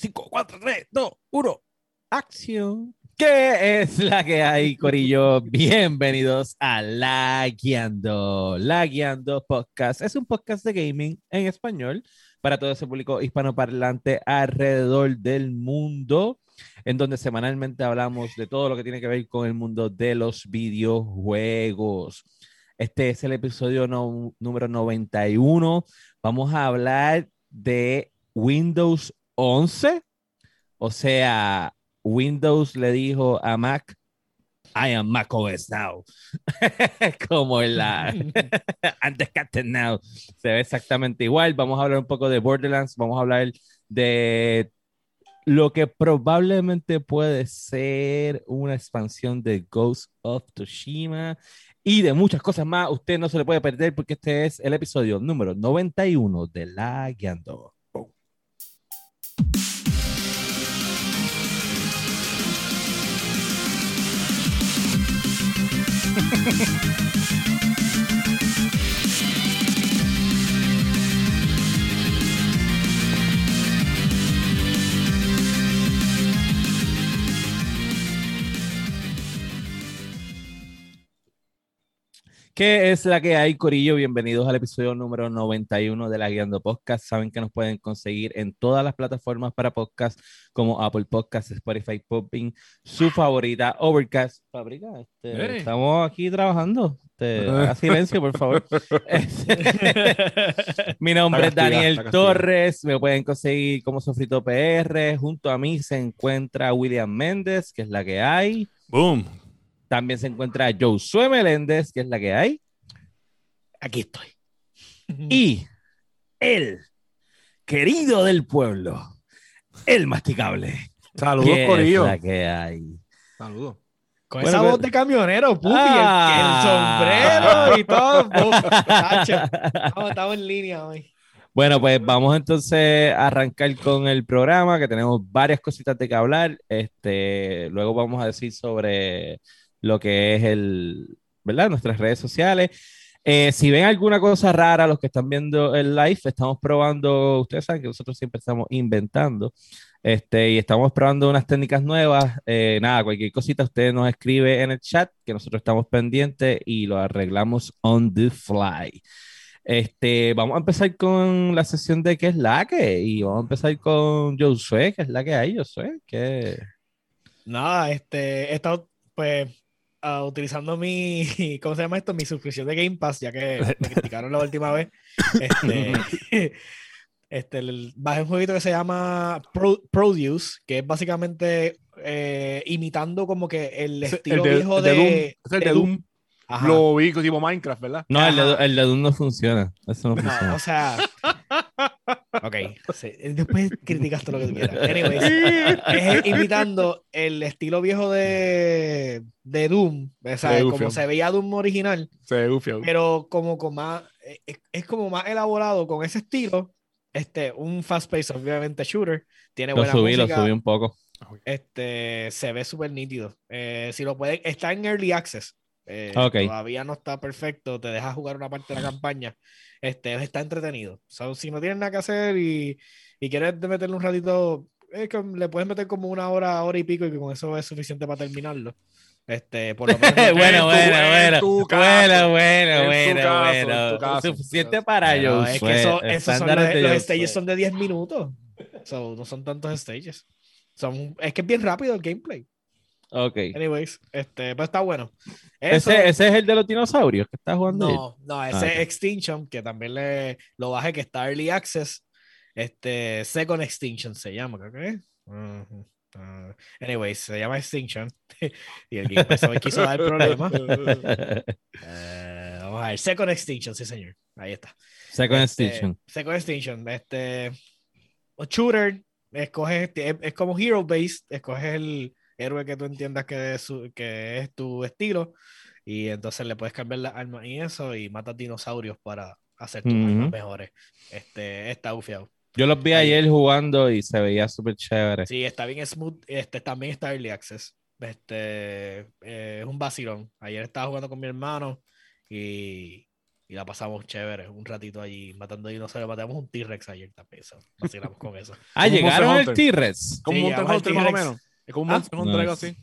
5, 4, 3, 2, 1. Acción. ¿Qué es la que hay, Corillo? Bienvenidos a La Guiando. Podcast es un podcast de gaming en español para todo ese público hispanoparlante alrededor del mundo, en donde semanalmente hablamos de todo lo que tiene que ver con el mundo de los videojuegos. Este es el episodio no- número 91. Vamos a hablar de Windows 11. O sea, Windows le dijo a Mac, I am Mac OS now. Como en la antes Captain Now. Se ve exactamente igual. Vamos a hablar un poco de Borderlands. Vamos a hablar de lo que probablemente puede ser una expansión de Ghost of Tsushima y de muchas cosas más. Usted no se le puede perder porque este es el episodio número 91 de La Guiando. Ha ha ha! ¿Qué es la que hay, Corillo? Bienvenidos al episodio número 91 de La Guiando Podcast. Saben que nos pueden conseguir en todas las plataformas para podcast como Apple Podcasts, Spotify, Popping, su favorita, Overcast. Fabrica, este, Hey. estamos aquí trabajando. Este, haga silencio, por favor. Mi nombre es Daniel. Torres. Me pueden conseguir como Sofrito PR. Junto a mí se encuentra William Méndez, que es la que hay. Boom. También se encuentra Josué Meléndez, que es la que hay. Aquí estoy. Y el querido del pueblo, el masticable. Saludos, que es Corillo. la que hay. Saludos. Con Bueno, esa pero- voz de camionero, pupi, el- Ah. el, sombrero y todo. Estamos, estamos en línea hoy. Bueno, pues vamos entonces a arrancar con el programa, que tenemos varias cositas de que hablar. Este, luego vamos a decir sobre lo que es el, ¿verdad? Nuestras redes sociales. Eh, si ven alguna cosa rara, los que están viendo el live, estamos probando, ustedes saben que nosotros siempre estamos inventando, este, y estamos probando unas técnicas nuevas. Eh, nada, cualquier cosita usted nos escribe en el chat, que nosotros estamos pendientes y lo arreglamos on the fly. Este, vamos a empezar con la sesión de qué es la que, y vamos a empezar con Josué, que es la que hay, Josué, que Nada, este, he pues, ah, utilizando mi, ¿cómo se llama esto? Mi suscripción de Game Pass, ya que me criticaron la última vez. Este, este, el- bajé un jueguito que se llama Pro- Produce, que es básicamente eh, imitando como que el estilo el de- viejo el de de, Doom. El de Doom. Ajá. Lo vi tipo Minecraft, ¿verdad? no, el de, el de Doom no funciona, eso no No, funciona. o sea. Ok, sí, después criticas todo lo que tú quieras. Anyways, es imitando el estilo viejo de, de Doom, o sea, De como Ufio. se veía Doom original, Se ufio. pero como con más, es, es como más elaborado con ese estilo. Este, un fast pace, obviamente, shooter. Tiene Lo buena subí, lo música, subí un poco. Este, se ve súper nítido. Eh, si lo pueden, está en Early Access. Eh, Ok. Todavía no está perfecto, te deja jugar una parte de la campaña. Este, está entretenido. So, si no tienes nada que hacer y, y quieres meterle un ratito, es que le puedes meter como una hora, hora y pico y que con eso es suficiente para terminarlo. Este, por lo menos bueno, en tu- bueno, en bueno, bueno, caso. bueno, bueno, caso, en bueno. caso. Suficiente para Josué. es que eso, esos son los, los stages son de 10 minutos. So, no son tantos stages. Son, es que es bien rápido el gameplay. Ok. Anyways, este, pues está bueno. Eso- Ese, ese es el de los dinosaurios que está jugando. él? No, no, ese Ah, ok. es Extinction, que también le, lo bajé, que está Early Access. Este, Second Extinction se llama, creo que es. Ah, anyways, se llama Extinction. y el Pass hoy quiso dar el problema. Eh, vamos a ver, Second Extinction, sí, señor. Ahí está. Second Este, Extinction. Second Extinction. Este, o shooter, escoges, es, es como hero based, escoges el héroe que tú entiendas que es, su- que es tu estilo y entonces le puedes cambiar las armas y eso y matas dinosaurios para hacer tus armas Ujú. mejores. Este, está ufiado. Yo los vi ahí. ayer jugando y se veía súper chévere. Sí, está bien smooth. Este, también está Early Access. Este, eh, es un vacilón. Ayer estaba jugando con mi hermano y y la pasamos chévere, un ratito allí matando dinosaurios. Matamos un T-Rex ayer también. eso, Vacilamos con eso. Ah, llegaron el. T-Rex. Como Sí, un Hunter más o T-Rex. menos. Es como un Ah, Monster Hunter, algo nice. así.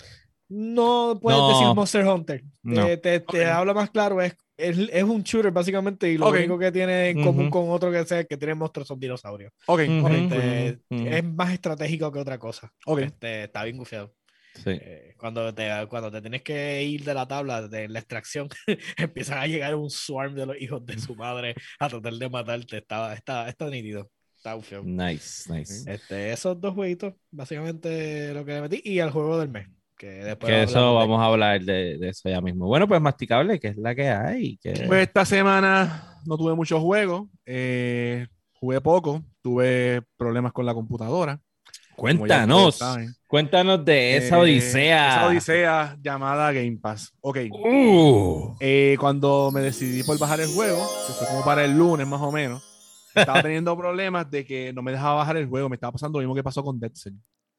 No puedes No. decir Monster Hunter. No. Te, te, te Ok. hablo más claro, es, es, es un shooter básicamente y lo único que tiene en común con otro que sea que tiene monstruos son dinosaurios. Ok, Este. Es más estratégico que otra cosa. ok. Este, está bien gufiado. Sí. Eh, cuando, te, cuando te tienes que ir de la tabla de la extracción, empiezan a llegar un swarm de los hijos de su madre a tratar de matarte. Está, está, está nítido. Nice, nice. Este, esos dos jueguitos, básicamente lo que le metí. Y el juego del mes. Que después Que eso vamos a hablar de, de eso ya mismo. Bueno, pues masticable, que es la que hay. Que... Pues esta semana no tuve muchos juegos. eh, jugué poco. Tuve problemas con la computadora. cuéntanos, cuéntanos de esa Eh, odisea. Esa odisea llamada Game Pass. Ok. Uh, Eh, cuando me decidí por bajar el juego, que fue como para el lunes más o menos, estaba teniendo problemas de que no me dejaba bajar el juego. Me estaba pasando lo mismo que pasó con Dead Cell.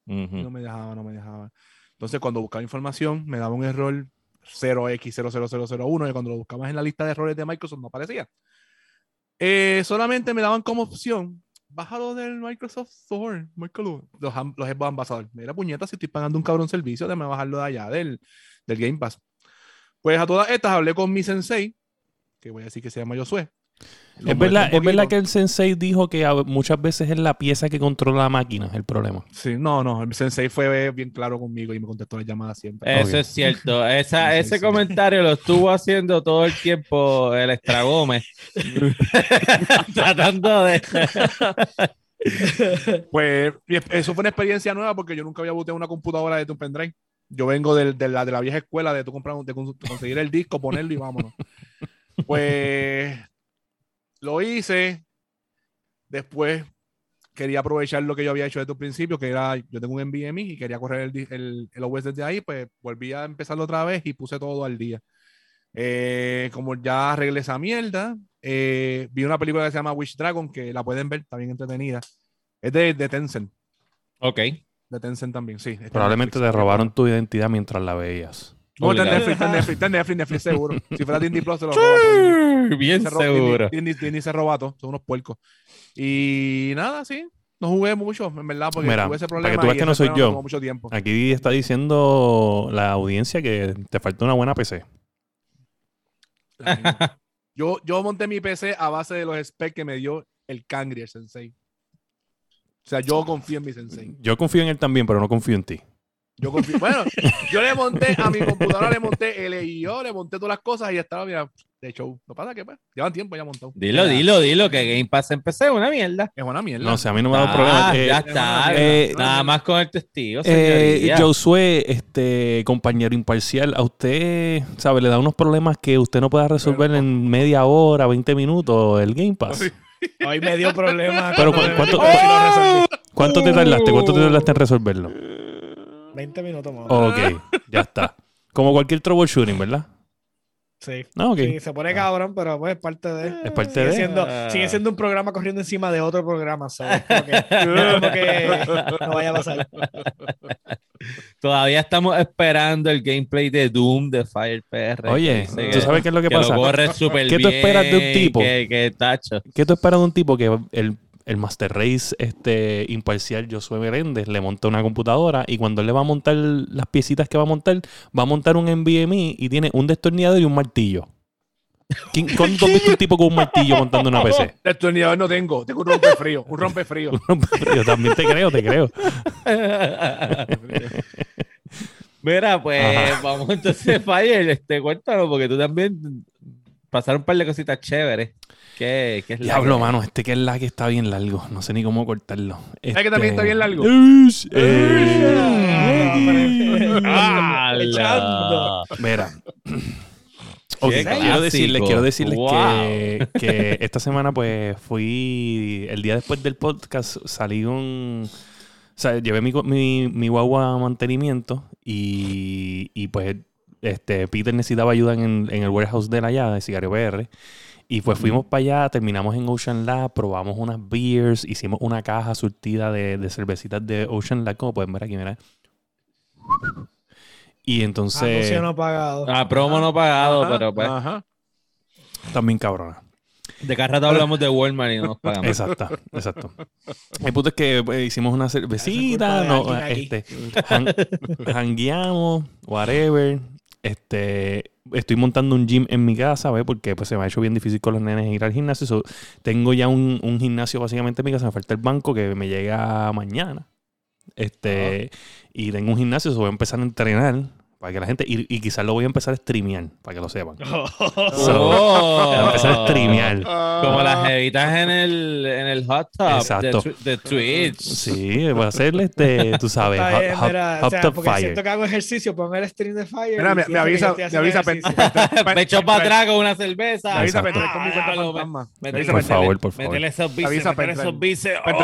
No me dejaba, no me dejaba. Entonces, cuando buscaba información, me daba un error 0x00001 y cuando lo buscabas en la lista de errores de Microsoft no aparecía. Eh, solamente me daban como opción, bájalo del Microsoft Store, bájalo. los, los Xbox Ambassador. Mira, puñeta, si estoy pagando un cabrón servicio, déjame bajarlo de allá, del, del Game Pass. Pues a todas estas hablé con mi sensei, que voy a decir que se llama Josué. Lo Es verdad, es verdad que el sensei dijo que a- muchas veces es la pieza que controla la máquina el problema. Sí, no, no, el sensei fue bien claro conmigo y me contestó las llamadas siempre. Eso es cierto. Esa, sí, ese sí. comentario lo estuvo haciendo todo el tiempo el Extra Gómez. Tratando de. Pues eso fue una experiencia nueva porque yo nunca había boteado una computadora de tu pendrive. Yo vengo de, la, de la vieja escuela de, tu comprar, un- de con- conseguir el disco, ponerlo y vámonos. Pues lo hice. Después quería aprovechar lo que yo había hecho desde un principio, que era, yo tengo un NVMe y quería correr el, el, el OS desde ahí, pues volví a empezarlo otra vez y puse todo al día. Eh, como ya arreglé esa mierda, eh, vi una película que se llama Wish Dragon, que la pueden ver, está bien entretenida. Es de, de Tencent, Ok. de Tencent también, sí. Probablemente te robaron tu identidad mientras la veías. No, está en. Netflix, está en Netflix, está en Netflix, seguro. Si fuera Disney Plus, se lo roba. Bien Se ro- seguro. Disney, se roba todo, son unos puercos. Y nada, sí. No jugué mucho, en verdad, porque Mira, tuve ese para problema. que tú veas que no soy yo. tomó mucho tiempo. Aquí está diciendo la audiencia que te falta una buena PC. Yo, yo monté mi PC a base de los specs que me dio el Kangri, el sensei. O sea, yo confío en mi sensei. Yo confío en él también, pero no confío en ti. Yo confío. Bueno, yo le monté a mi computadora, le monté el EIO, le monté todas las cosas y ya estaba, mira, de show. No pasa que pues, llevan tiempo ya montado. Dilo, dilo, dilo, que Game Pass empecé es una mierda. Es una mierda. No, o sea, a mí no me ha dado Ah, problema. Eh, ya está. eh, Nada más con el testigo, Eh. Josué, este compañero imparcial, a usted, ¿sabe? Le da unos problemas que usted no pueda resolver en media hora, 20 minutos el Game Pass. Hoy me dio problemas. Pero, ¿cuánto- lo resolví. ¿Cuánto te tardaste? ¿Cuánto te tardaste en resolverlo? 20 minutos más. Ok, ya está. Como cualquier troubleshooting, ¿verdad? Sí. No, ok. Sí, se pone cabrón, pero pues es parte de. Es parte Sigue de. siendo, Ah. sigue siendo un programa corriendo encima de otro programa. como que, no es como que no vaya a pasar. Todavía estamos esperando el gameplay de Doom de Fire PR. Oye, que ¿tú sabes qué es lo que que pasa? lo corre súper ¿Qué tú esperas de un tipo? Que, que tacho. ¿Qué tú esperas de un tipo que el, el Master Race este, imparcial Josué Meréndez le monta una computadora y cuando él le va a montar las piecitas que va a montar, va a montar un NVMe y tiene un destornillador y un martillo? ¿Quién- ¿Cuándo has visto un tipo con un martillo montando una PC? Destornillador no tengo, tengo un rompefrío, un rompefrío. Yo también te creo, te creo. Mira, pues Ajá. vamos entonces, Fire, este, cuéntanos, porque tú también pasaron un par de cositas chéveres. ¿Qué, qué es Diablo, que- mano, este que es la que está bien largo. No sé ni cómo cortarlo. ¿Sabes que también está bien largo? Eh, ¡Hala! Echando. Mira. Ok, Qué quiero decirles, quiero decirles Wow. que, que esta semana pues fui, el día después del podcast salí un, o sea, llevé mi, co- mi, mi guagua a mantenimiento y, y, pues este, Peter necesitaba ayuda en, en el warehouse de la allá, de Cigario PR. Y pues fuimos para allá, terminamos en Ocean Lab, probamos unas beers, hicimos una caja surtida de, de cervecitas de Ocean Lab, como pueden ver aquí, mira. Y entonces... Anuncio no pagado. Ah, promo no pagado, Ajá, pero pues. Ajá. También cabrona. De cada rato hablamos de Walmart y no nos pagamos. Exacto, exacto. El punto es que pues, hicimos una cervecita, no, alguien este, han- jangueamos, whatever. Este, estoy montando un gym en mi casa, ¿ves? Porque pues, se me ha hecho bien difícil con los nenes ir al gimnasio. So, tengo ya un, un gimnasio básicamente en mi casa. Me falta el banco que me llega mañana. Este, y tengo un gimnasio, so voy a empezar a entrenar para que la gente, y, y quizás lo voy a empezar a streamear, para que lo sepan. Oh. Voy a empezar a streamear. Como las jevitas en el, en el hot tub Exacto. de, de Twitch. Sí, voy a hacerle este, tú sabes, Está bien, hot, mira, hot o sea, tub porque fire. siento que hago ejercicio, pongo el stream de Fire. Mira, me, me avisa, me avisa. Me echo pen- para atrás con una cerveza. Me avisa, Por favor, por favor. Métele esos bíceps, Avisa, métele esos bíceps. mi ¡Oh!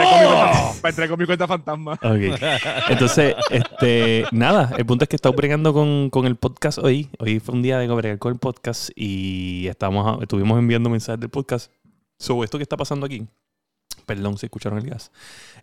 cuenta- pen- con mi cuenta fantasma. Ok. Entonces, este, nada, el punto es que he estado bregando con, con el podcast hoy. Hoy fue un día de bregar con el podcast y estamos, estuvimos enviando mensajes del podcast. Sobre esto que está pasando aquí. Perdón si escucharon el gas.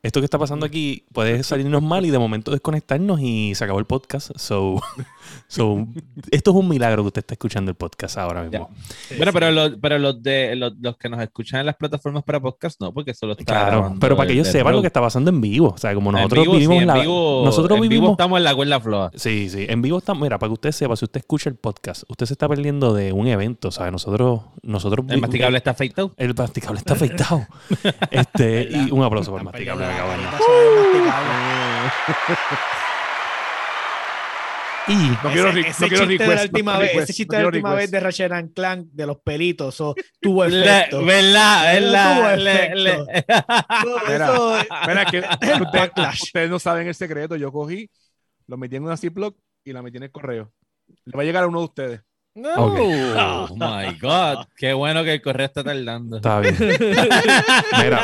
Esto que está pasando aquí puede salirnos mal y de momento desconectarnos y se acabó el podcast. So, so, esto es un milagro que usted está escuchando el podcast ahora mismo. Bueno, pero, los, pero los, de, los, los que nos escuchan en las plataformas para podcast, no, porque solo está Claro, pero para que el- ellos el sepan lo que está pasando en vivo. O sea, como nosotros vivo, sí, vivimos en la. vivo- nosotros en vivo vivimos. estamos en la cuerda floja. Sí, sí. En vivo estamos. Mira, para que usted sepa, si usted escucha el podcast, usted se está perdiendo de un evento. ¿sabes? Nosotros. nosotros El masticable está afeitado. El masticable está afeitado. este, y un aplauso por masticable. Y no quiero, ese, no quiero chiste de la última no vez, ese chiste no de la última vez de Ratchet and Clank de los pelitos, tuvo Le- efecto. ¿Verdad? ¿Verdad? tuvo Le- efecto. le- Eso- Mira, eso- Mira, que el usted- backlash. ustedes no saben el secreto. Yo cogí, lo metí en una Ziploc y la metí en el correo. Le va a llegar a uno de ustedes. Ok. Oh my God. Qué bueno que el correo está tardando. Está bien. Mira,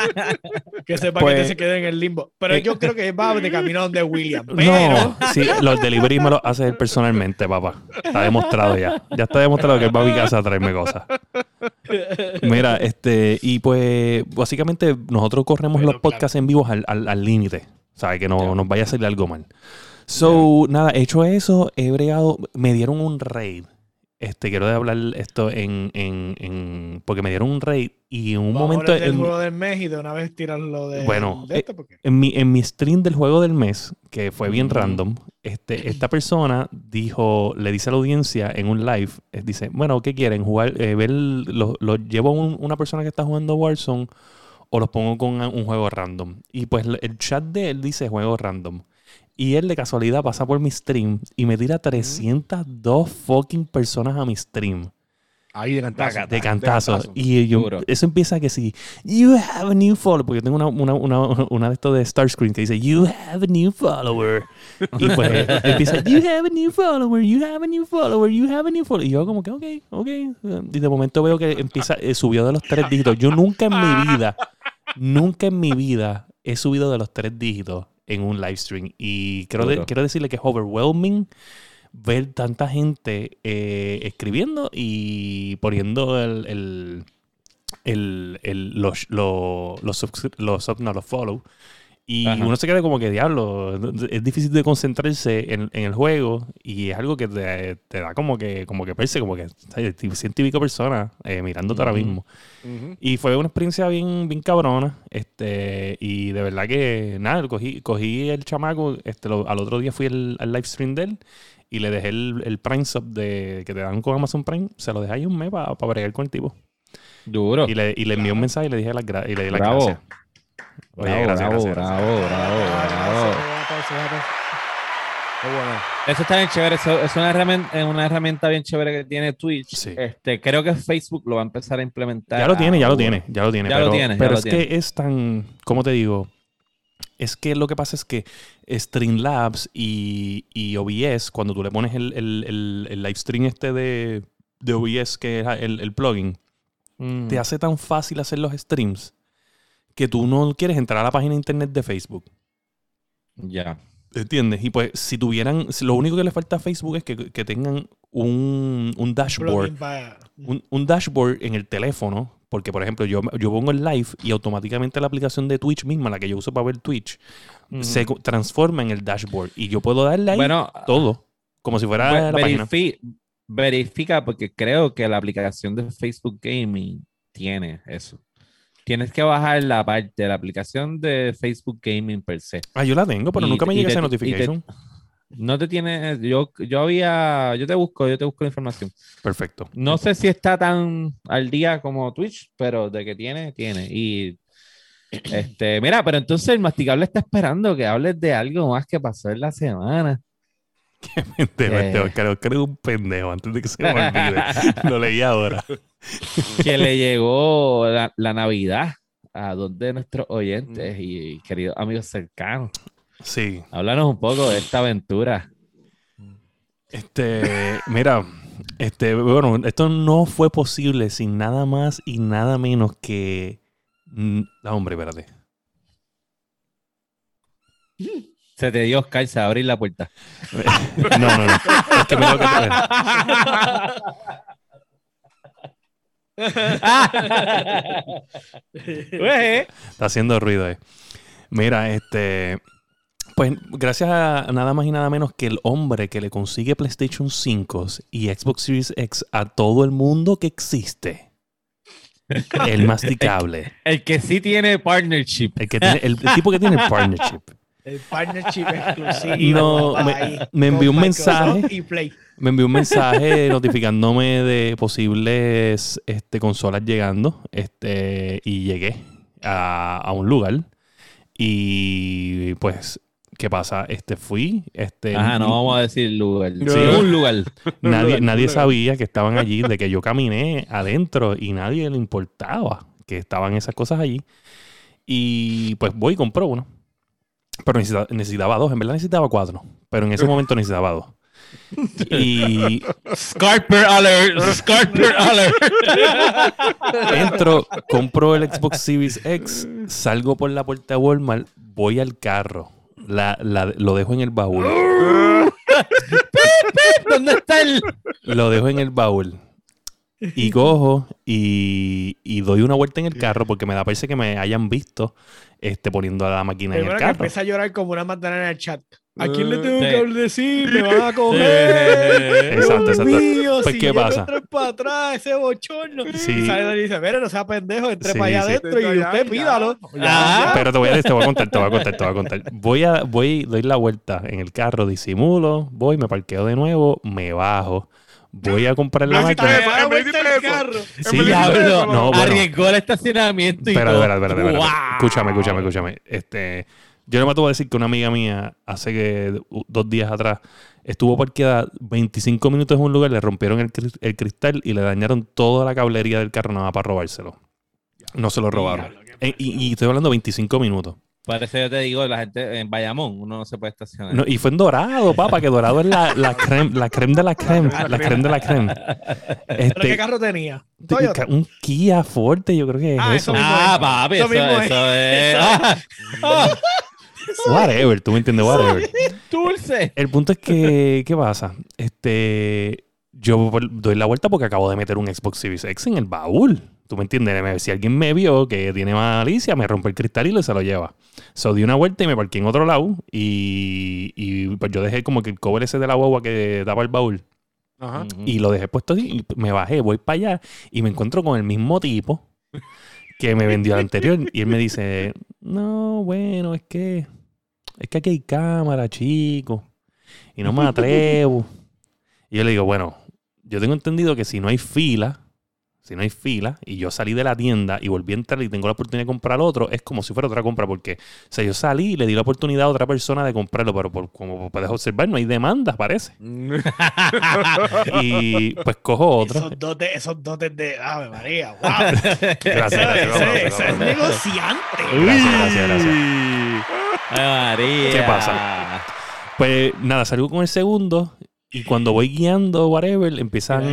que sepa Pues- que te se quede en el limbo. Pero Eh, yo creo que va de camino donde William. Pero no. Sí, los delivery me los hace él personalmente, papá. Está demostrado ya. Ya está demostrado que él va a mi casa a traerme cosas. Mira, este, y pues básicamente nosotros corremos Bueno, los podcasts en vivo al al- al límite. ¿Sabes? Que no nos vaya a salir algo mal. So, nada, hecho eso, he bregado, me dieron un raid. Este, quiero hablar esto en, en, en- porque me dieron un raid y en un Vamos momento en, juego del mes y de una vez tirarlo de, Bueno, de esto, porque en mi, en mi stream del juego del mes, que fue bien random, este, esta persona dijo, le dice a la audiencia en un live, eh, dice, bueno, ¿qué quieren? Jugar, eh, ver, los lo llevo a un- una persona que está jugando Warzone o los pongo con un juego random. Y pues el chat de él dice juego random. Y él de casualidad pasa por mi stream y me tira 302 fucking personas a mi stream. Ahí de cantazo. De cantazo. cantazo. Y yo, eso empieza que sí. You have a new follower. Porque yo tengo una, una, una, una de estos de Starscreen que dice You have a new follower. Y pues empieza You have a new follower. You have a new follower. You have a new follower. Y yo, como que, ok, ok. Y de momento veo que empieza, eh, subió de los tres dígitos. Yo nunca en mi vida, nunca en mi vida he subido de los tres dígitos en un live stream. Y quiero, de- quiero decirle que es overwhelming ver tanta gente eh, escribiendo y poniendo el, el, el- el- los, los, los, subs- los sub- no, los follow. Y Ajá. uno se queda como que, diablo, es difícil de concentrarse en, en el juego y es algo que te, te da como que, como que perse, como que pico personas eh, mirándote ahora mismo. Y fue una experiencia bien, bien cabrona. Este, y de verdad que nada, cogí, cogí el chamaco, este, lo- al otro día fui al, al live stream de él y le dejé el, el Prime Sub de, que te dan con Amazon Prime, se lo dejé ahí un mes para bregar con el tipo. Duro. Y le, y le envié un mensaje y le dije las gra- y le di las Bravo. gracias. Oye, Bravo, gracias, bravo, gracias, gracias. bravo, bravo, bravo. Qué bueno. Eso está bien chévere. Eso, es una herramienta, una herramienta bien chévere que tiene Twitch. Sí. Este, creo que Facebook lo va a empezar a implementar. Ya lo tiene, ya lo tiene, ya lo tiene. Ya pero lo tiene, ya pero lo es tiene. que es tan, ¿cómo te digo? Es que lo que pasa es que Streamlabs y, y OBS, cuando tú le pones el, el, el, el live stream este de, de OBS, que es el, el plugin, Mm. te hace tan fácil hacer los streams que tú no quieres entrar a la página de internet de Facebook. Ya. ¿Entiendes? Y pues si tuvieran, lo único que le falta a Facebook es que, que tengan un, un dashboard un, un dashboard en el teléfono, porque por ejemplo yo, yo pongo el live y automáticamente la aplicación de Twitch misma, la que yo uso para ver Twitch, Ujú. se transforma en el dashboard y yo puedo darle ahí Bueno, todo, como si fuera la página. verifi- verifica porque creo que la aplicación de Facebook Gaming tiene eso. Tienes que bajar la parte de la aplicación de Facebook Gaming per se. Ah, yo la tengo, pero Y- nunca me llega esa te- notification. No te tiene, yo, yo había, yo te busco, yo te busco la información. Perfecto. No sé si está tan al día como Twitch, pero de que tiene, tiene. Y este, mira, pero entonces el masticable está esperando que hables de algo más que pasó en la semana. Pendejo, Eh. este Oscar, Oscar es un pendejo antes de que se me olvide. Lo leí ahora. que le llegó la, la Navidad a dos de nuestros oyentes y queridos amigos cercanos. Sí. Háblanos un poco de esta aventura. Este, mira, este, bueno, esto no fue posible sin nada más y nada menos que. mm, Ah, hombre, espérate. Se te dio Oscar, se va a abrir la puerta. No, no, no. Es que me tengo que Está haciendo ruido, eh. Mira, este. Pues gracias a nada más y nada menos que el hombre que le consigue PlayStation 5 y Xbox Series X a todo el mundo que existe. El masticable. el que sí tiene partnership. El, que tiene, el, el tipo que tiene partnership. El partnership exclusivo. No, me- envió un mensaje. Y Play. Me envió un mensaje notificándome de posibles este, consolas llegando. Este, y llegué a, a un lugar. Y pues, ¿qué pasa? Este, fui. Este, Ajá, no vamos a decir lugar. Sí, un lugar. Nadie, nadie sabía que estaban allí, de que yo caminé adentro y nadie le importaba que estaban esas cosas allí. Y pues voy y compro uno. Pero necesitaba, necesitaba dos, en verdad necesitaba cuatro. Pero en ese momento necesitaba dos. Y Scarper alert. Scarper alert. entro, compro el Xbox Series X, salgo por la puerta de Walmart, voy al carro, la- la- lo dejo en el baúl. ¿Dónde está el? Lo dejo en el baúl. Y cojo y, y doy una vuelta en el carro porque me da parece que me hayan visto este, poniendo a la máquina en el que carro. empieza a llorar como una magdalena en el chat. ¿A quién le Eh, tengo sí. que decir? Me van a coger. Exacto, exacto. mío, Pues, si ¿qué pasa? entrar para atrás, ese bochorno. Sí. Y sale y dice, mire, no sea pendejo, entre Sí, para allá sí. adentro y Ya, usted ya. pídalo. Ah. Pero te voy, a, te voy a contar, te voy a contar, te voy a contar. Voy a, voy, doy la vuelta en el carro, disimulo, voy, me parqueo de nuevo, me bajo, voy a comprar la máquina. Sí, Diablo. No, bueno. Arriesgó el estacionamiento y Espera, todo. espera, espera, espera. Wow. Escúchame, escúchame, escúchame. Este, yo no me voy a decir que una amiga mía hace que dos días atrás estuvo parqueada 25 minutos en un lugar, le rompieron el, cri- el cristal y le dañaron toda la cablería del carro nada más para robárselo. No se lo robaron. Eh, y, y estoy hablando 25 minutos. Por eso yo te digo, la gente en Bayamón, uno no se puede estacionar. No, y fue en dorado, papá, que dorado es la, la creme, la creme de la creme. La creme de la creme. ¿Pero qué Este, carro tenía? Toyota. un Kia Forte, yo creo que es Ah, eso. ah, papi, Eso es. eso es. Eso Ah, Whatever, tú me entiendes, whatever. dulce. El punto es que, ¿qué pasa? Este, yo doy la vuelta porque acabo de meter un Xbox Series X en el baúl. ¿Tú me entiendes? Me- Si alguien me vio que tiene malicia, me rompe el cristal y se lo lleva. So, di una vuelta y me parqué en otro lado y, y, pues yo dejé como que el cover ese de la guagua que daba el baúl Ajá. y lo dejé puesto así y me bajé, voy para allá y me encuentro con el mismo tipo que me vendió el anterior y él me dice, no, bueno, es que es que aquí hay cámara, chico, y no me atrevo. Y yo le digo, bueno, yo tengo entendido que si no hay fila, si no hay fila, y yo salí de la tienda y volví a entrar y tengo la oportunidad de comprar otro, es como si fuera otra compra, porque, o sea, yo salí y le di la oportunidad a otra persona de comprarlo, pero por, como puedes observar, no hay demanda, parece. Y pues cojo otro. Esos dotes, esos dotes de Ave María, wow. Gracias, gracias. ese, vamos, ese vamos, es vamos. negociante. Gracias, gracias, gracias. Ay, María. ¿Qué pasa? Pues nada, salgo con el segundo y cuando voy guiando, whatever, empiezan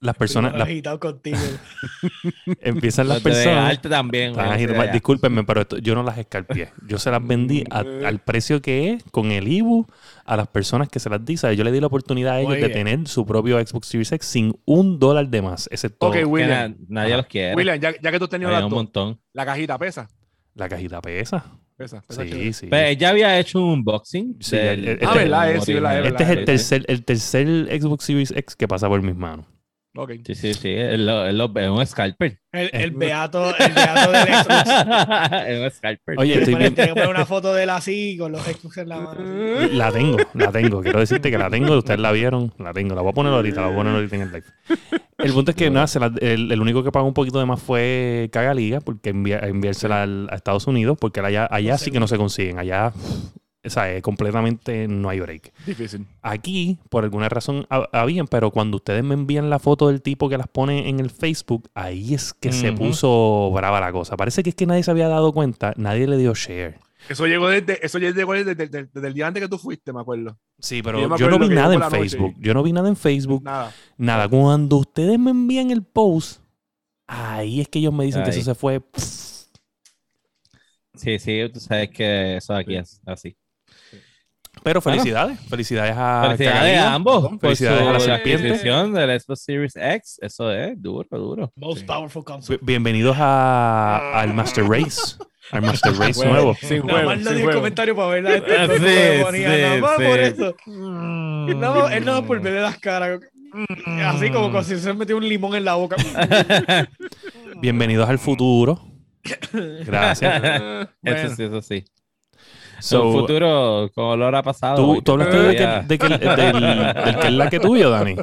las personas, las- agitado contigo. empiezan las personas. arte también. Ah, güey, ya. discúlpenme, pero esto- yo no las escarpié. Yo se las vendí a- al precio que es, con el IBU, a las personas que se las di. ¿sabes? Yo le di la oportunidad a ellos Muy de bien. tener su propio Xbox Series X sin un dólar de más. Ese todo. Ok, William. na- nadie los quiere. William, ya, ya que tú has tenido las un montón. la cajita pesa. La cajita pesa. Pesa, pesa Sí, chévere. sí. Pero ella había hecho un unboxing. Sí, del- el- el- Ah, este- verdad, es, sí, verdad, es, Este es el tercer, el tercer Xbox Series X que pasa por mis manos. Ok. Sí, sí, sí. Es lo- es lo- es un scalper. El, el beato, el beato del Xbox. es un scalper. Oye, estoy bien. que poner una foto de él así, con los Xbox en la mano. así. La tengo, la tengo. Quiero decirte que la tengo. Ustedes la vieron, la tengo. La voy a poner ahorita, la voy a poner ahorita en el live. El punto es que nada, se la- el, el único que pagó un poquito de más fue Caga Liga, porque enviársela al- a Estados Unidos, porque allá, allá sí que no se consiguen. Allá, o sea, eh, completamente no hay break. Difícil. Aquí, por alguna razón, ha- habían, pero cuando ustedes me envían la foto del tipo que las pone en el Facebook, ahí es que se puso brava la cosa. Parece que es que nadie se había dado cuenta, nadie le dio share. Eso llegó desde, eso llegó desde, desde- desde el día antes que tú fuiste, me acuerdo. Sí, pero yo, no vi nada en noche. Facebook. Yo no vi nada en Facebook. Nada. Nada. Cuando ustedes me envían el post, ahí es que ellos me dicen que eso se fue. Sí, sí, tú sabes que eso aquí es así. Pero felicidades. Felicidades a Felicidades a ambos. por Felicidades a la serpiente. adquisición del Xbox Series X. Eso es duro, duro. Most Sí. powerful console. Bi- Bienvenidos a- al Master Race. Al Master Race nuevo. Sin Nada más no dio comentario para ver la este Ah, sí, sí, nada más sí. por eso. Él nada más- él más por verle las caras. Así como como si se metió un limón en la boca. Bienvenidos al futuro. Gracias. Ah, Eso bueno. sí, eso sí. So, el futuro, como lo habrá pasado. ¿Tú, tú hablaste de que, todavía- de que- del, del que es la que tuyo, Dani?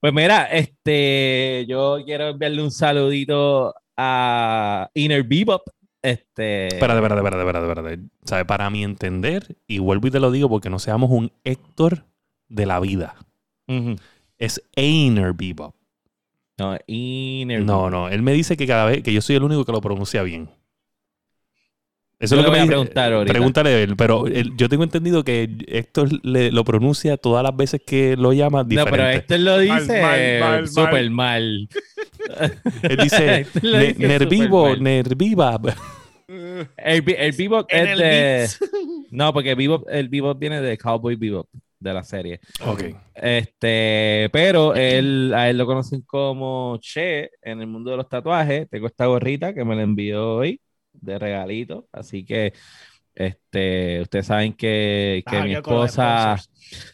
Pues mira, este, yo quiero enviarle un saludito a Inner Bebop. Este, Espérate, espérate, espérate, espérate, espérate. Sea, para mi entender, y vuelvo y te lo digo porque no seamos un Héctor de la vida. Es Einer Bebop. No, Inner No, Bebop. no. Él me dice que cada vez que yo soy el único que lo pronuncia bien. Eso Yo es lo que voy me a dice. preguntar ahorita. Pregúntale a él, pero él- yo tengo entendido que Héctor le, lo pronuncia todas las veces que lo llama No, diferente. pero Héctor lo dice mal, mal, súper mal. Él dice Héctor lo "Ne- dice Nervivo. Nerviva. El, el Bebop es de... No, porque Bebop, el Bebop viene de Cowboy Bebop, de la serie. Ok. Este, pero él, a él lo conocen como Che en el mundo de los tatuajes. Tengo esta gorrita que me la envió hoy de regalito. Así que, este, ustedes saben que, que Ah, mi esposa.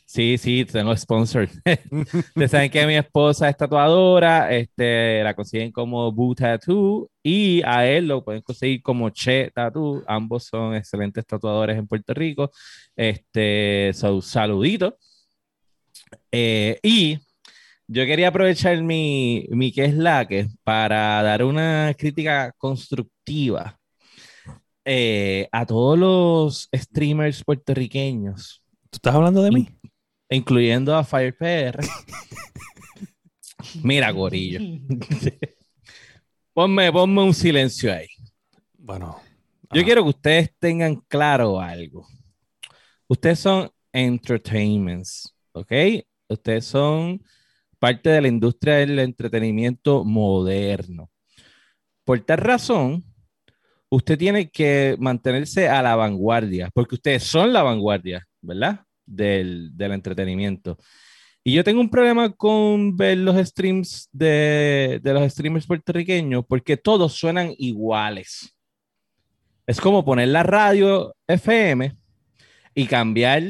Sí, sí, tengo sponsor. Ustedes saben que mi esposa es tatuadora. Este, la consiguen como Boo Tattoo. Y a él lo pueden conseguir como Che Tattoo. Ambos son excelentes tatuadores en Puerto Rico. Este, so, saludito. Eh, y yo quería aprovechar mi, mi que es la que para dar una crítica constructiva eh, a todos los streamers puertorriqueños, ¿Tú estás hablando de mí? incluyendo a FirePR. Mira, gorillo. ponme, ponme un silencio ahí. Bueno. Yo quiero que ustedes tengan claro algo. Ustedes son entertainments, ¿ok? Ustedes son parte de la industria del entretenimiento moderno. Por tal razón, usted tiene que mantenerse a la vanguardia, porque ustedes son la vanguardia, ¿verdad? Del, del entretenimiento. Y yo tengo un problema con ver los streams de, de los streamers puertorriqueños, porque todos suenan iguales. Es como poner la radio FM y cambiar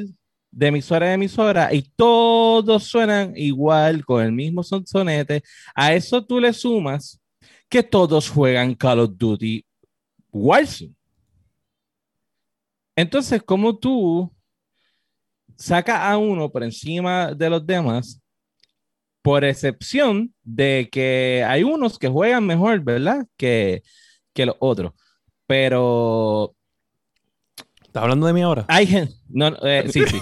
de emisora a emisora y todos suenan igual con el mismo sonsonete. A eso tú le sumas que todos juegan Call of Duty Warzone. Entonces, como tú sacas a uno por encima de los demás, por excepción de que hay unos que juegan mejor, ¿verdad? Que, que los otros. Pero ¿Estás hablando de mí ahora? hay gente. No, eh, sí, sí.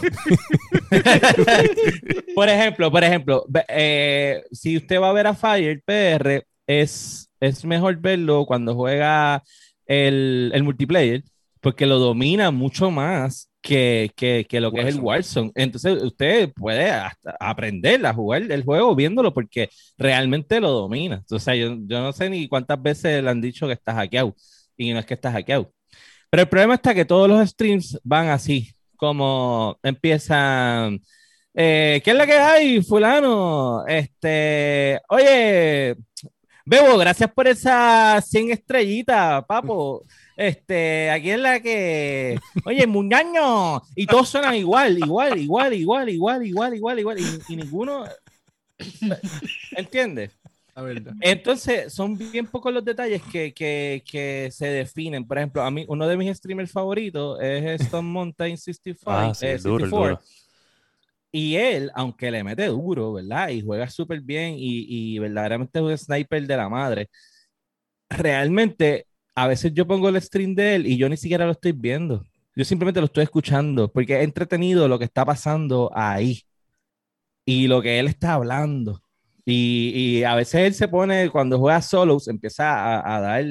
por ejemplo, por ejemplo, eh, si usted va a ver a Fire PR, es, es mejor verlo cuando juega el, el multiplayer, porque lo domina mucho más que, que, que lo que es el Warzone. Entonces, usted puede hasta aprender a jugar el juego viéndolo porque realmente lo domina. O sea, yo, yo no sé ni cuántas veces le han dicho que está hackeado y no es que está hackeado. Pero el problema está que todos los streams van así, como empiezan. eh, ¿Qué es la que hay, fulano? Este, oye, Bebo, gracias por esas 100 estrellitas, papo. Este, aquí es la que. Oye, muñaño. Y todos suenan igual, igual, igual, igual, igual, igual, igual, igual. Y, y ninguno. ¿Entiendes? La verdad. Entonces, son bien pocos los detalles que, que, que, se definen. Por ejemplo, a mí, uno de mis streamers favoritos es Stone Mountain 65. Ah, 64. Eh, y él, aunque le mete duro, ¿verdad? Y juega súper bien y, y verdaderamente es un sniper de la madre. Realmente, a veces yo pongo el stream de él y yo ni siquiera lo estoy viendo. Yo simplemente lo estoy escuchando porque es entretenido lo que está pasando ahí y lo que él está hablando. Y, y a veces él se pone, cuando juega solos, empieza a, a dar,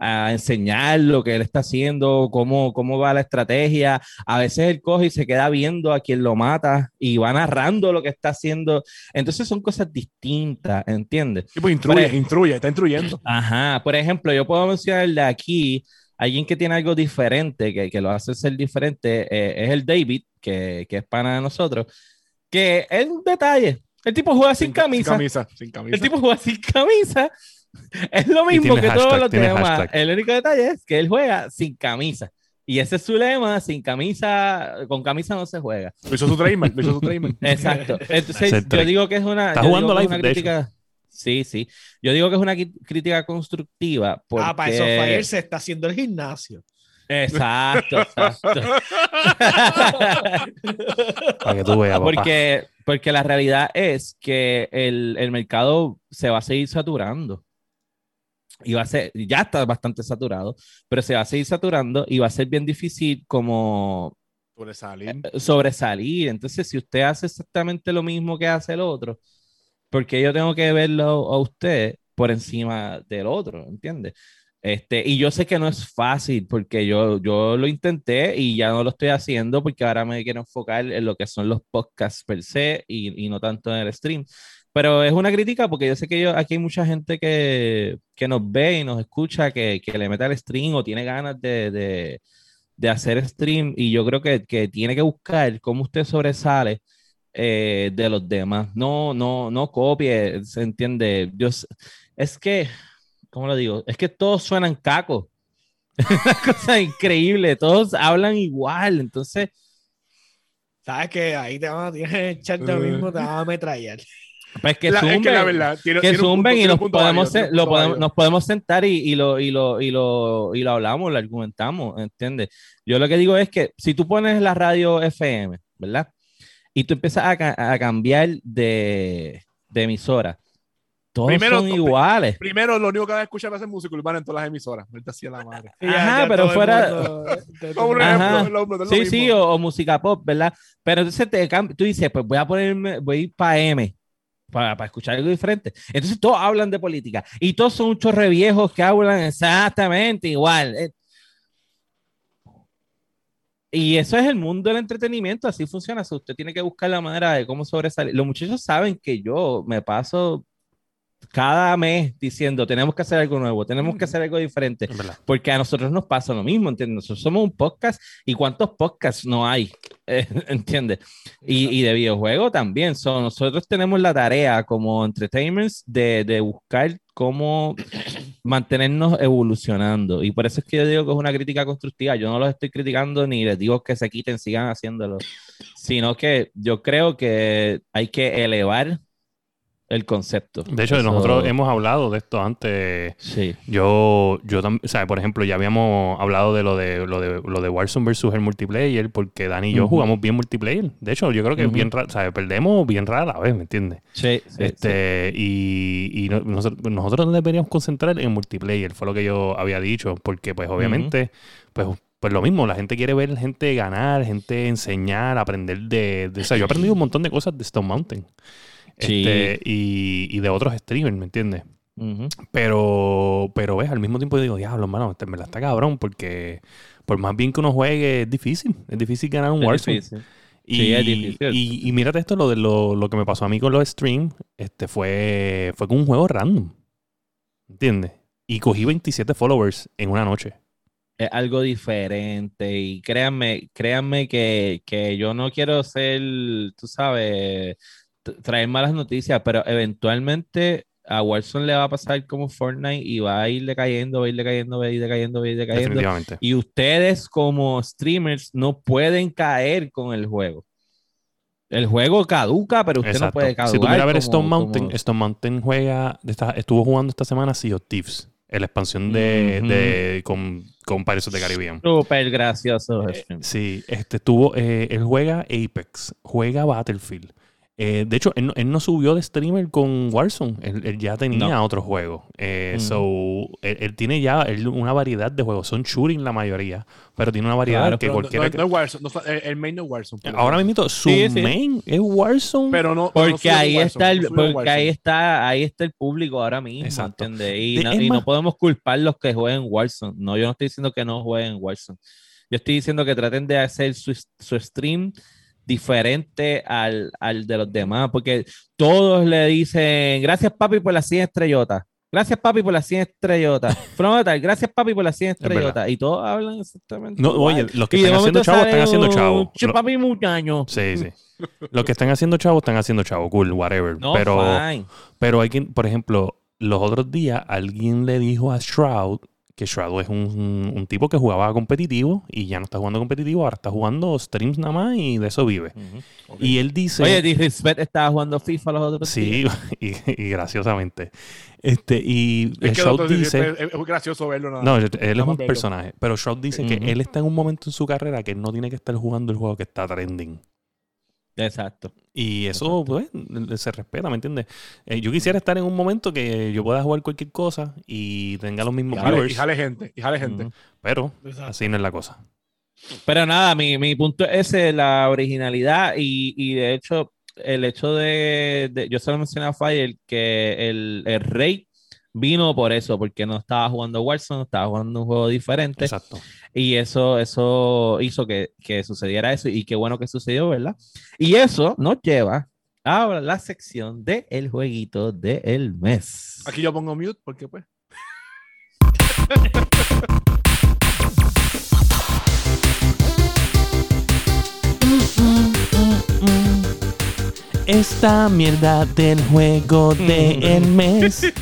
a enseñar lo que él está haciendo, cómo, cómo va la estrategia. A veces él coge y se queda viendo a quien lo mata y va narrando lo que está haciendo. Entonces son cosas distintas, ¿entiendes? Sí, pues instruye, Pero- instruye, está instruyendo. Ajá, por ejemplo, yo puedo mencionar de aquí, alguien que tiene algo diferente, que, que lo hace ser diferente, eh, es el David, que, que es pana de nosotros, que es un detalle. El tipo juega sin, ca- camisa. Sin camisa, sin camisa. El tipo juega sin camisa. Es lo mismo que todos hashtag, los tiene demás. hashtag. El único detalle es que él juega sin camisa. Y ese es su lema, sin camisa, con camisa no se juega. Lo hizo su trademark, lo hizo su trademark. Exacto. Entonces, yo digo que es una. Está jugando que es live, una hecho. crítica. Sí, sí. Yo digo que es una crítica constructiva. Porque... Ah, para eso Fire se está haciendo el gimnasio. Exacto, exacto. Para que tú veas, papá. porque, porque la realidad es que el, el mercado se va a seguir saturando. Y va a ser, ya está bastante saturado, pero se va a seguir saturando y va a ser bien difícil como Sobresalir. sobresalir. Entonces, si usted hace exactamente lo mismo que hace el otro, porque yo tengo que verlo a usted por encima del otro, ¿entiendes? Este, y yo sé que no es fácil porque yo, yo lo intenté y ya no lo estoy haciendo porque ahora me quiero enfocar en lo que son los podcasts per se y, y no tanto en el stream. Pero es una crítica porque yo sé que yo, aquí hay mucha gente que, que nos ve y nos escucha, que, que le mete al stream o tiene ganas de, de, de hacer stream y yo creo que, que tiene que buscar cómo usted sobresale eh, de los demás. No, no, no copie, se entiende. Yo, es que, ¿cómo lo digo? Es que todos suenan cacos. Es una cosa increíble, todos hablan igual, entonces, Sabes que ahí te van a tienes el chat mismo, te van a ametrallar. Pues que La- es zumben, que la verdad, tiene, que tiene un zumben y un nos punto podemos, válido, lo podemos, nos podemos sentar y, y lo, y, lo, y, lo, y lo hablamos, lo argumentamos, ¿entiendes? Yo lo que digo es que si tú pones la radio FM, ¿verdad? Y tú empiezas a, a cambiar de, de emisora, todos Primero, son iguales. Primero, lo único que va a escuchar va a ser música urbana en todas las emisoras. Ahorita sí la madre. Y ya- Ajá, ya pero fuera- mundo- Como un Ajá. ejemplo, lo- lo- Sí, mismo. sí, o, o música pop, ¿verdad? Pero entonces te tú dices, pues voy a ponerme, voy a ir para M, para, para escuchar algo diferente. Entonces todos hablan de política y todos son un chorre viejos que hablan exactamente igual. Eh, Y eso es el mundo del entretenimiento, así funciona. Usted tiene que buscar la manera de cómo sobresalir. Los muchachos saben que yo me paso cada mes diciendo, tenemos que hacer algo nuevo, tenemos que hacer algo diferente. Porque a nosotros nos pasa lo mismo, ¿entiendes? Nosotros somos un podcast y cuántos podcasts no hay, Eh, ¿entiendes? Y, y de videojuego también. So, nosotros tenemos la tarea como entertainers de, de buscar cómo mantenernos evolucionando. Y por eso es que yo digo que es una crítica constructiva. Yo no los estoy criticando ni les digo que se quiten, sigan haciéndolo, sino que yo creo que hay que elevar el concepto. De hecho, Eso- nosotros hemos hablado de esto antes. Sí. Yo, yo también, o sea, por ejemplo, ya habíamos hablado de lo de lo de lo de Warzone versus el multiplayer, porque Dani y yo Ujú. jugamos bien multiplayer. De hecho, yo creo que es Ujú. bien raro, o sea, perdemos bien rara vez, ¿me entiendes? Sí, sí, sí. este, y, y no- nosotros, nosotros nos deberíamos concentrar en multiplayer, fue lo que yo había dicho, porque pues obviamente, pues, pues lo mismo, la gente quiere ver gente ganar, gente enseñar, aprender de, de- o sea, yo he aprendido un montón de cosas de Stone Mountain. Sí. Este, y, y de otros streamers, ¿me entiendes? Pero, pero ves, al mismo tiempo digo, diablo, hermano, en verdad está cabrón, porque por más bien que uno juegue, es difícil. Es difícil ganar un Es Warzone. difícil. Y, Sí, es difícil. Y, y mírate esto, lo de lo, lo que me pasó a mí con los streams, este fue, fue con un juego random. ¿Entiendes? Y cogí 27 followers en una noche. es algo diferente y créanme, créanme que, que yo no quiero ser, tú sabes, traer malas noticias, pero eventualmente a Warzone le va a pasar como Fortnite y va a irle cayendo, va a irle cayendo, va a irle cayendo, va a irle cayendo. Y ustedes como streamers no pueden caer con el juego. El juego caduca, pero usted no puede caducar. Si tú a ver Stone Mountain, como- Stone Mountain juega, está- estuvo jugando esta semana Sea of Thieves, en la expansión de, de- con, con Pirates the Caribbean. Súper gracioso. Eh, sí, este estuvo, eh, él juega Apex, juega Battlefield. Eh, de hecho, él, no- él no subió de streamer con Warzone, él, él ya tenía No. otro juego. Eh, Ujú. So, él, él tiene ya él- una variedad de juegos, son shooting la mayoría, pero tiene una variedad Claro, que no- cualquiera... no, que- no es Warzone, no, el, el main no es Warzone. por ahora mismo su Sí, sí. main es Warzone. Pero no. pero no Porque ahí Warzone, está el, no porque ahí está, ahí está el público ahora mismo, Exacto. ¿entiendes? Y, De- no, no podemos culpar los que jueguen Warzone. No, yo no estoy diciendo que no jueguen Warzone. Yo estoy diciendo que traten de hacer su, su stream diferente al, al de los demás, porque todos le dicen, gracias papi por las 100 estrellotas. Gracias papi por las 100 estrellotas. Fulano tal, gracias papi por las 100 verdad. estrellotas. Y todos hablan exactamente No, igual. oye, los que Y están haciendo chavos están haciendo un, chavos. "Che, Lo- papi muchacho. Sí, sí. Los que están haciendo chavos están haciendo chavos, cool, whatever. No, pero, fine. pero hay quien, por ejemplo, los otros días alguien le dijo a Shroud que Shroud es un, un- un tipo que jugaba competitivo y ya no está jugando competitivo, ahora está jugando streams nada más y de eso vive. Y él dice. Oye, Disrespect estaba jugando FIFA los otros Sí, y, y graciosamente. Este, y Es que Shroud dice. es, es muy gracioso verlo. Nada. No, él es un verlo. personaje. Pero Shroud dice que él está en un momento en su carrera que él no tiene que estar jugando el juego que está trending. Exacto. Y eso, pues, se respeta, ¿me entiendes? Eh, yo quisiera estar en un momento que yo pueda jugar cualquier cosa y tenga los Y mismos jale, y viewers, jale gente. Y jale gente. Pero Exacto. así no es la cosa. Pero nada, mi, mi punto es ese, la originalidad y, y de hecho, el hecho de, de- yo se lo mencioné a Fire, que el, el rey vino por eso, porque no estaba jugando Warzone, estaba jugando un juego diferente Exacto. Y eso, eso hizo que, que sucediera eso y qué bueno que sucedió, ¿verdad? Y eso nos lleva a la sección de el jueguito del mes. Aquí yo pongo mute porque pues. Esta mierda del juego del mes.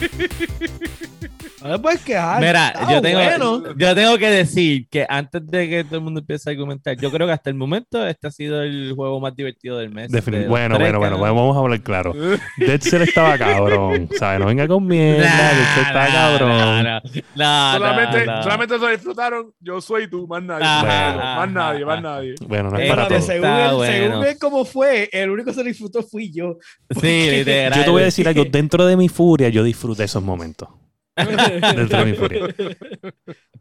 No te puedes quejar. Mira, Está yo tengo, bueno. yo tengo que decir que antes de que todo el mundo empiece a argumentar, yo creo que hasta el momento este ha sido el juego más divertido del mes. De bueno, bueno, bueno, bueno, vamos a hablar claro. Dead Cell estaba cabrón. ¿Sabes? No venga con mierda. Dead Cell estaba Nah, cabrón. nah, nah, nah, solamente, nah. solamente se disfrutaron. Yo soy tú, más nadie. Ajá, más, nadie, ajá, más nadie, más ajá. nadie. Bueno, no es Eh, para todos. según, él, bueno. según él cómo fue, el único que se disfrutó fui yo. Sí, literal. Yo te voy a decir algo. Dentro de mi furia, yo disfruté esos momentos. Dentro de mi furia.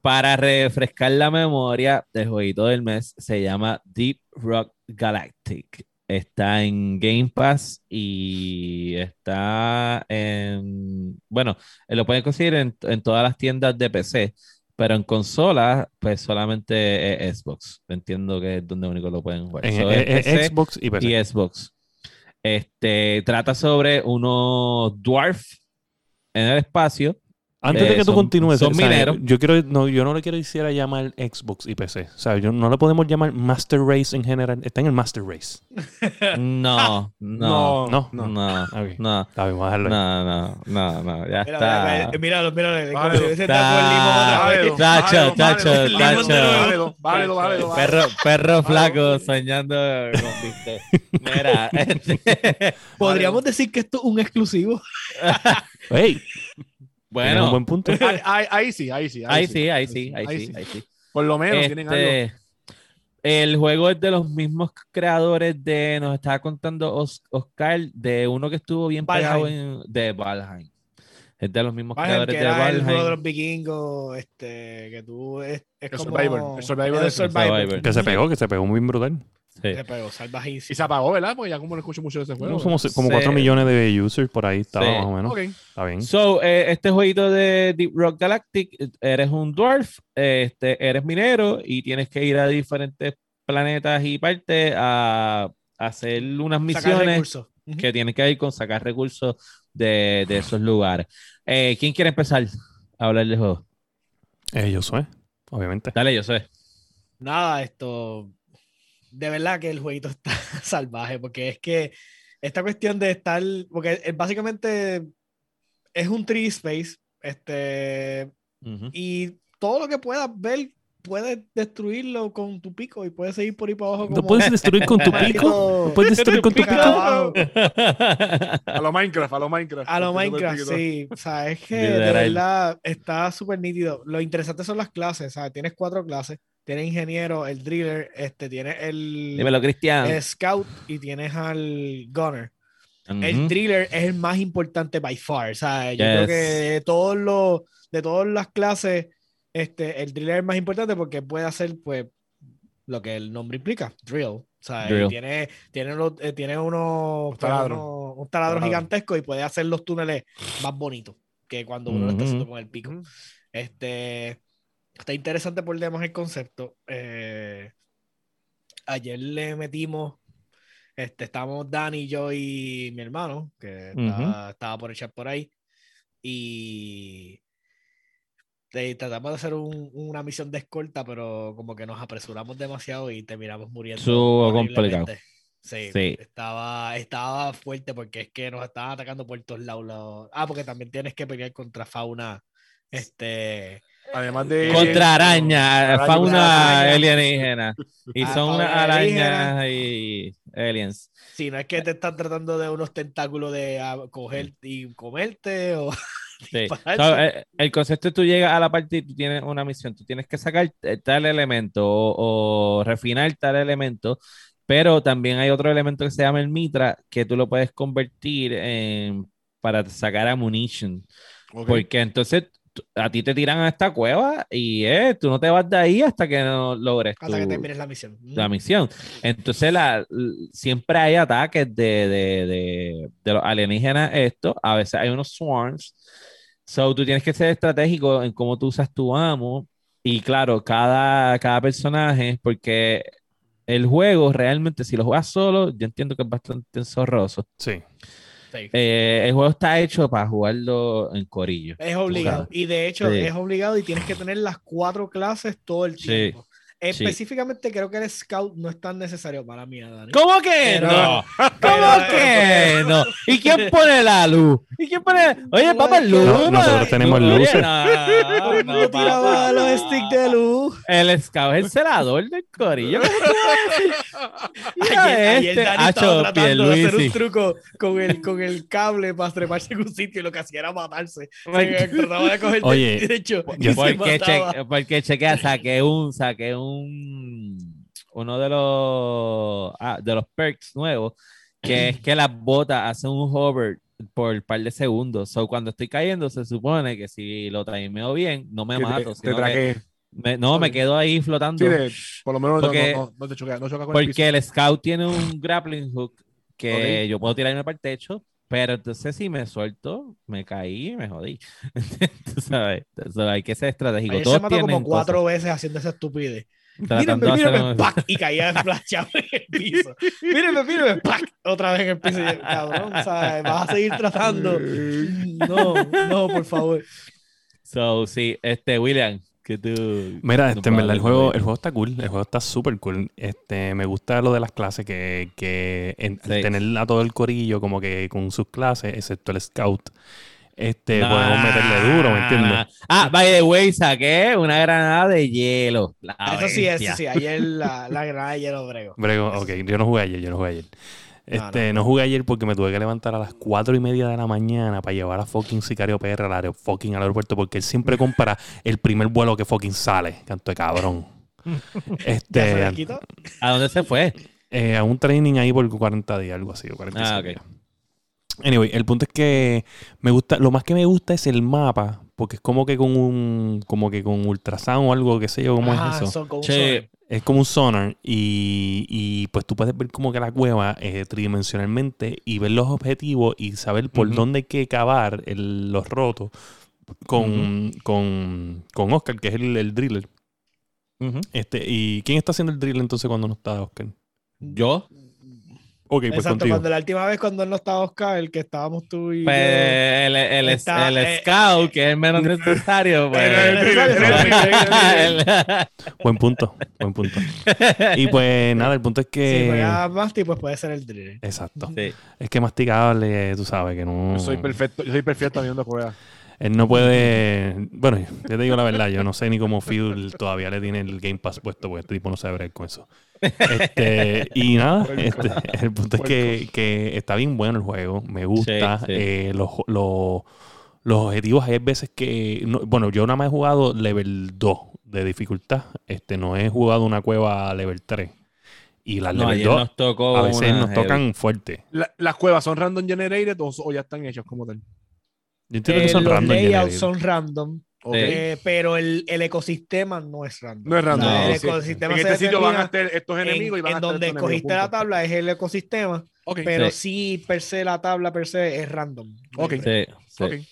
Para refrescar la memoria, el jueguito del mes se llama Deep Rock Galactic. Está en Game Pass y está en. Bueno, lo pueden conseguir en, en todas las tiendas de PC, pero en consola, pues solamente es Xbox. Entiendo que es donde único lo pueden jugar. En, So, en- es en PC Xbox y PC. y Xbox. Este trata sobre unos dwarf en el espacio. Antes de Eh, que tú continúes, son mineros. yo quiero, no, yo no le quiero decir a llamar Xbox y PC. O sea, yo no le podemos llamar Master Race en general. Está en el Master Race. No, no, No. no, no, Ok. no, Está bien, vamos a dejarlo ahí. no, no, no, no, ya Mira, está. mira, míralo, míralo. hubiese dado el limón. Tacho, tacho, tacho. Perro, perro flaco soñando con. Mira, este, Podríamos decir que esto es un exclusivo. Hey, tienes un bueno, buen punto. Ahí, ahí- ahí sí, ahí sí. ahí sí, ahí sí, ahí sí, ahí sí. Por lo menos tienen algo. Este, el juego es de los mismos creadores de, nos estaba contando Os- Oscar, de uno que estuvo bien pegado Valheim. en, de Valheim. Es de los mismos Valheim, creadores que de era el juego de Valheim. los vikingos, este, que tú es, es El como... Survivor, el Survivor el de- Survivor. Survivor. Que se pegó, que se pegó muy brutal. Sí. Se pegó, Y salvajísimo. se apagó, ¿verdad? Porque ya como no escucho mucho de ese juego. Como, como Sí. 4 millones de users por ahí estaba Sí. más o menos. Ok. Está bien. So, eh, este jueguito de Deep Rock Galactic, eres un dwarf, este, eres minero y tienes que ir a diferentes planetas y partes a, a hacer unas Sacar misiones recursos. Ujú. que tienen que ver con sacar recursos de, de esos lugares. Eh, ¿Quién quiere empezar a hablar del juego? Eh, yo soy, obviamente. Dale, yo sé. Nada, esto. De verdad que el jueguito está salvaje, porque es que esta cuestión de estar. Porque es básicamente es un 3D space. Este, y todo lo que puedas ver, puedes destruirlo con tu pico y puedes seguir por ahí para abajo. ¿Lo como- puedes destruir con tu pico? ¿Lo puedes destruir con tu pico? A lo Minecraft, a lo Minecraft. A lo Minecraft, sí. O sea, es que de verdad está súper nítido. Lo interesante son las clases, ¿sabes? Tienes cuatro clases. Tienes ingeniero, el driller, este, tienes el, Dímelo, Cristian. el scout y tienes al gunner. El Ujú. driller es el más importante by far. ¿sabes? Yo creo Yes. que de todos los, de todas las clases, este, el driller es más importante porque puede hacer, pues, lo que el nombre implica, drill. ¿sabes? Drill. Tiene, tiene, los- eh, tiene unos, taladros. unos- un taladro Taladro. gigantesco y puede hacer los túneles más bonitos que cuando uno lo está haciendo con el pico. Este, está interesante por demás el concepto. Eh, ayer le metimos, este, estábamos Dani, yo y mi hermano, que estaba, estaba por echar por ahí, y eh, tratamos de hacer un- una misión de escolta, pero como que nos apresuramos demasiado y terminamos muriendo. Estuvo complicado. Sí, Sí. Estaba, estaba fuerte porque es que nos estaban atacando por todos lados. Ah, porque también tienes que pelear contra fauna. Este. Además de. Contra araña, Araña, fauna araña. alienígena. Y Ah, son arañas y aliens. Si no es que te están tratando de unos tentáculos de ah, coger y comerte o. Sí. eh, el concepto es tú llegas a la parte y tú tienes una misión. Tú tienes que sacar eh, tal elemento o, o refinar tal elemento. Pero también hay otro elemento que se llama el mitra que tú lo puedes convertir en, para sacar ammunition. Porque entonces a ti te tiran a esta cueva y eh, tú no te vas de ahí hasta que no logres hasta que termines la misión. la misión. Entonces la, siempre hay ataques de, de, de, de los alienígenas esto. A veces hay unos swarms. So tú tienes que ser estratégico en cómo tú usas tu amo. Y claro, cada, cada personaje, porque el juego realmente, si lo juegas solo, yo entiendo que es bastante enzorroso. Sí. Sí. Eh, el juego está hecho para jugarlo en corillo. Es obligado. Y de hecho, Sí. es obligado y tienes que tener las cuatro clases todo el tiempo. Específicamente, creo que el scout no es tan necesario para mí, Dani. ¿Cómo que Pero- no? ¿Cómo pero- que no? ¿Y quién pone la luz? ¿Y quién pone? Oye, papá, luz. No, nosotros tenemos Oye, luces. No, no, papá. los sticks de luz. El scout es el celador del corillo. Ayer, ayer este, Dani hacho, estaba tratando de hacer un truco con el, con el cable para treparse en un sitio y lo que hacía era matarse. De Oye, yo- se Porque, cheque, porque chequea, saqué un, saqué un, uno de los, ah, de los perks nuevos, que es que las botas hacen un hover por un par de segundos. So, cuando estoy cayendo, se supone que si lo timeo bien, no me te- mato. te sino que me- no, me quedo ahí flotando. Sí, de- por lo menos no- Porque- no, no, no te choca, no choca con el piso. Porque el scout tiene un grappling hook que Ok. yo puedo tirarme para el techo, pero entonces si me suelto, me caí y me jodí. Tú sabes, Eso hay que ser estratégico. Ayer se Todos mató como cuatro veces haciendo esa estupidez. Mírenme, un- ¡pac! y caía flashado en el piso. Mírenme, mírenme, ¡pac! otra vez en el piso. Y cabrón, o sea, vas a seguir tratando. No, no, por favor. So, sí, este, William, que tú... Mira, este, en verdad, el juego, el juego está cool, el juego está súper cool. Este, me gusta lo de las clases, que, que en- Sí. tener a todo el corillo como que con sus clases, excepto el scout, este, Nah. podemos meterle duro, ¿me entiendes? Ah, by the way, saqué una granada de hielo. La eso sí, eso sí. Ayer la, la granada de hielo brego. Brego, ok, yo no jugué ayer, yo no jugué ayer. No, Este, no, jugué ayer porque me tuve que levantar a las cuatro y media de la mañana para llevar a fucking Sicario PR al, aer- fucking al aeropuerto porque él siempre compra el primer vuelo que fucking sale, canto de cabrón. ¿Ya se Este, le quitó? ¿A dónde se fue? eh, a un training ahí por 40 días, algo así, o 45 Ah, ok. días. Anyway, el punto es que me gusta, lo más que me gusta es el mapa, porque es como que con un, como que con ultrasound o algo, qué sé yo, cómo Ah, es eso. son Che, sonar. Es como un sonar y, y, pues tú puedes ver como que la cueva eh, tridimensionalmente y ver los objetivos y saber por dónde hay que cavar el- los rotos con, con, con Oscar, que es el, el driller. Este, ¿Y quién está haciendo el drill entonces cuando no está Oscar? ¿Yo? Ok, pues Exacto, contigo. cuando la última vez cuando él no estaba Oscar, el que estábamos tú y yo. Pues, el, el, Está, el eh, scout, que es el menos necesario. Pues. Buen punto, buen punto. Y pues nada, el punto es Si que... juega Masti, pues puede ser el drill. Exacto. Sí. Es que masticable, tú sabes, que no... Yo soy perfecto, yo soy perfecto viendo juega. Él no puede. Bueno, yo te digo la verdad, yo no sé ni cómo Phil todavía le tiene el Game Pass puesto, porque este tipo no sabe bregar con eso. Este, y nada, este, el punto es que, que está bien bueno el juego, me gusta. Sí, sí. eh, los, los- los objetivos hay veces que. no- bueno, yo nada más he jugado level 2 de dificultad, este, no he jugado una cueva level 3. Y las No, level ayer 2 nos tocó a veces nos heavy. tocan fuerte. La- las cuevas son random generated o, o ya están hechas como tal. Yo entiendo que Eh, son los random layouts generated. son random, Ok. Sí. eh, pero el, el ecosistema no es random. No es random. O sea, No, el sí. ecosistema En se este sitio van a estar estos en, enemigos y van a en estar donde escogiste la tabla es el ecosistema, Ok. pero Sí. sí per se la tabla per se es random. Ok. Sí.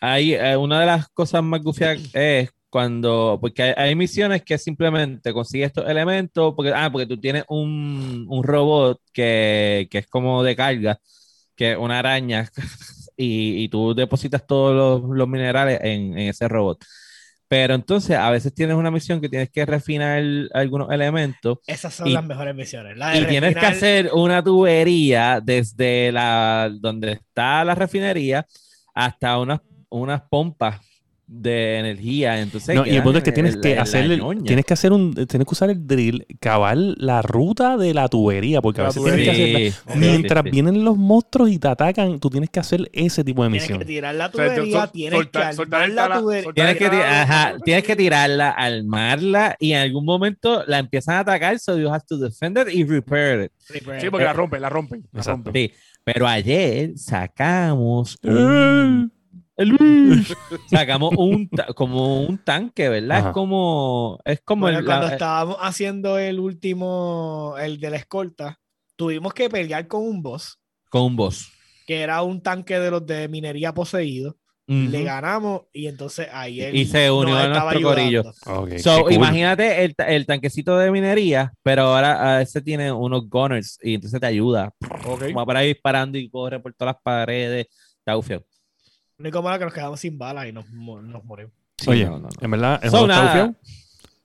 Ahí, eh, una de las cosas más gufias es cuando, porque hay, hay misiones que simplemente consigues estos elementos, porque, ah, porque tú tienes un, un robot que, que es como de carga, que es una araña, y, y tú depositas todos los, los minerales en, en ese robot. Pero entonces a veces tienes una misión que tienes que refinar algunos elementos Esas son Y- las mejores misiones. La y tienes que hacer una tubería desde la donde está la refinería hasta unas, unas pompas de energía. Entonces, No, y el punto es que en- tienes en que hacer el- tienes que hacer un tienes que usar el drill, cavar la ruta de la tubería, porque a La veces tienes que tubería. hacerla. Sí, Mientras sí. vienen los monstruos y te atacan, tú tienes que hacer ese tipo de Tienes que misión. tirar la O sea, tubería, sol- tienes soltar- que armar el la tubería. Tienes que, ti- Claro. ajá, tienes que tirarla, armarla y en algún momento la empiezan a atacar, so you have to defend it y repair it. Sí, porque la rompen, la rompen. La rompen. Sí, pero ayer sacamos un, el- sacamos un como un tanque, ¿verdad? Ajá. Es como es como Bueno, el- cuando la- estábamos haciendo el último, el de la escolta, tuvimos que pelear con un boss, con un boss. que era un tanque de los de minería poseído. Le Ujú. ganamos y entonces ahí él Y se unió nos a nuestro corillo. ayudando. Ok, So, qué cool. imagínate el, el tanquecito de minería, pero ahora a ese tiene unos gunners y entonces te ayuda. Ok. Va por ahí disparando y corre por todas las paredes. Está ufio. Lo único malo es que nos quedamos sin balas y nos, mo- nos morimos. Sí, Oye, no, no, no. en verdad, el So, juego está bufiado.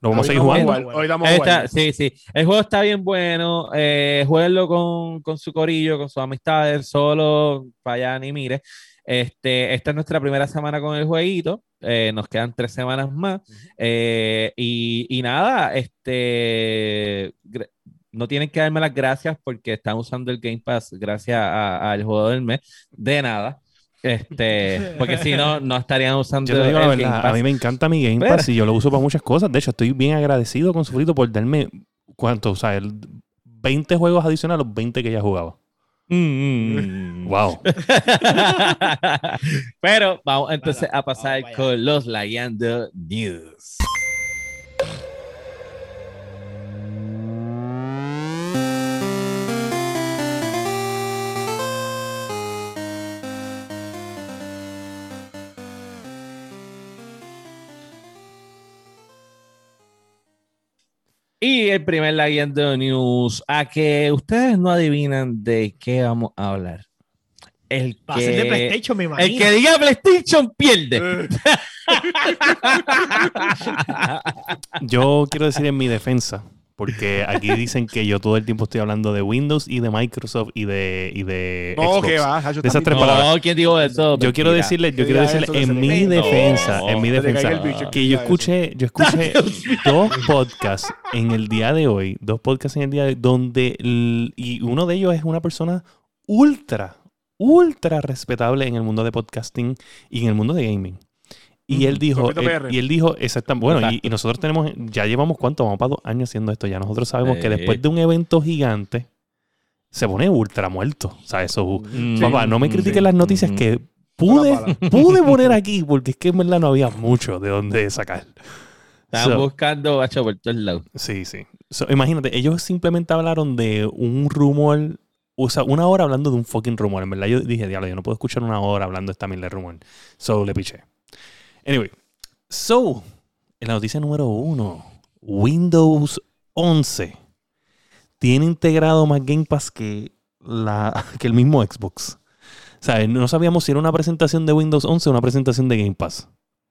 Lo vamos a seguir jugando. jugar, Hoy vamos a Está- sí, sí. El juego está bien bueno. Eh, jueguenlo con, con su corillo, con sus amistades, solo para allá ni mire. Este, esta es nuestra primera semana con el jueguito. Eh, nos quedan tres semanas más. Eh, y, y nada, este, no tienen que darme las gracias porque están usando el Game Pass gracias a- al juego del mes. De nada. Este, porque si no, no estarían usando Yo te digo la el Game verdad, a mí me encanta mi Game Pero- Pass y yo lo uso para muchas cosas. De hecho, estoy bien agradecido con Sufrito por darme, ¿cuánto? O sea, el 20 juegos adicionales a los 20 que ya jugaba. Mm. Wow. Pero vamos entonces a pasar con los Layando News. Y el primer Layando News, a que ustedes no adivinan de qué vamos a hablar. El Va a ser de que, PlayStation, me el imagino. que diga PlayStation pierde. Eh, Yo quiero decir en mi defensa, porque aquí dicen que yo todo el tiempo estoy hablando de Windows y de Microsoft y de, y de No, Xbox. que va. Hacho, De esas tres palabras. No, ¿quién dijo eso? Yo quiero decirle, yo quiero decirle en mi defensa, No, en mi defensa, bicho, que yo escuché, yo escuché dos podcasts en el día de hoy, dos podcasts en el día de hoy, donde, y uno de ellos es una persona ultra, ultra respetable en el mundo de podcasting y en el mundo de gaming. Y él dijo, él- y él dijo, exactamente, bueno, y, nosotros tenemos, ya llevamos cuánto, vamos para dos años haciendo esto, ya nosotros sabemos que después de un evento gigante, se pone ultra muerto. O sea, eso, Mm, papá, no me mm, critiques sí. las noticias Mm. que pude, pude poner aquí, porque es que en verdad no había mucho de dónde sacar. Estaban So, buscando bacho por todos lados. Sí, sí. So, imagínate, ellos simplemente hablaron de un rumor, o sea, una hora hablando de un fucking rumor. En verdad, yo dije, diablo, yo no puedo escuchar una hora hablando de esta mil de rumor. So, le piché. Anyway, so, en la noticia número uno, Windows 11 tiene integrado más Game Pass que la, que el mismo Xbox. O sea, no sabíamos si era una presentación de Windows 11 o una presentación de Game Pass.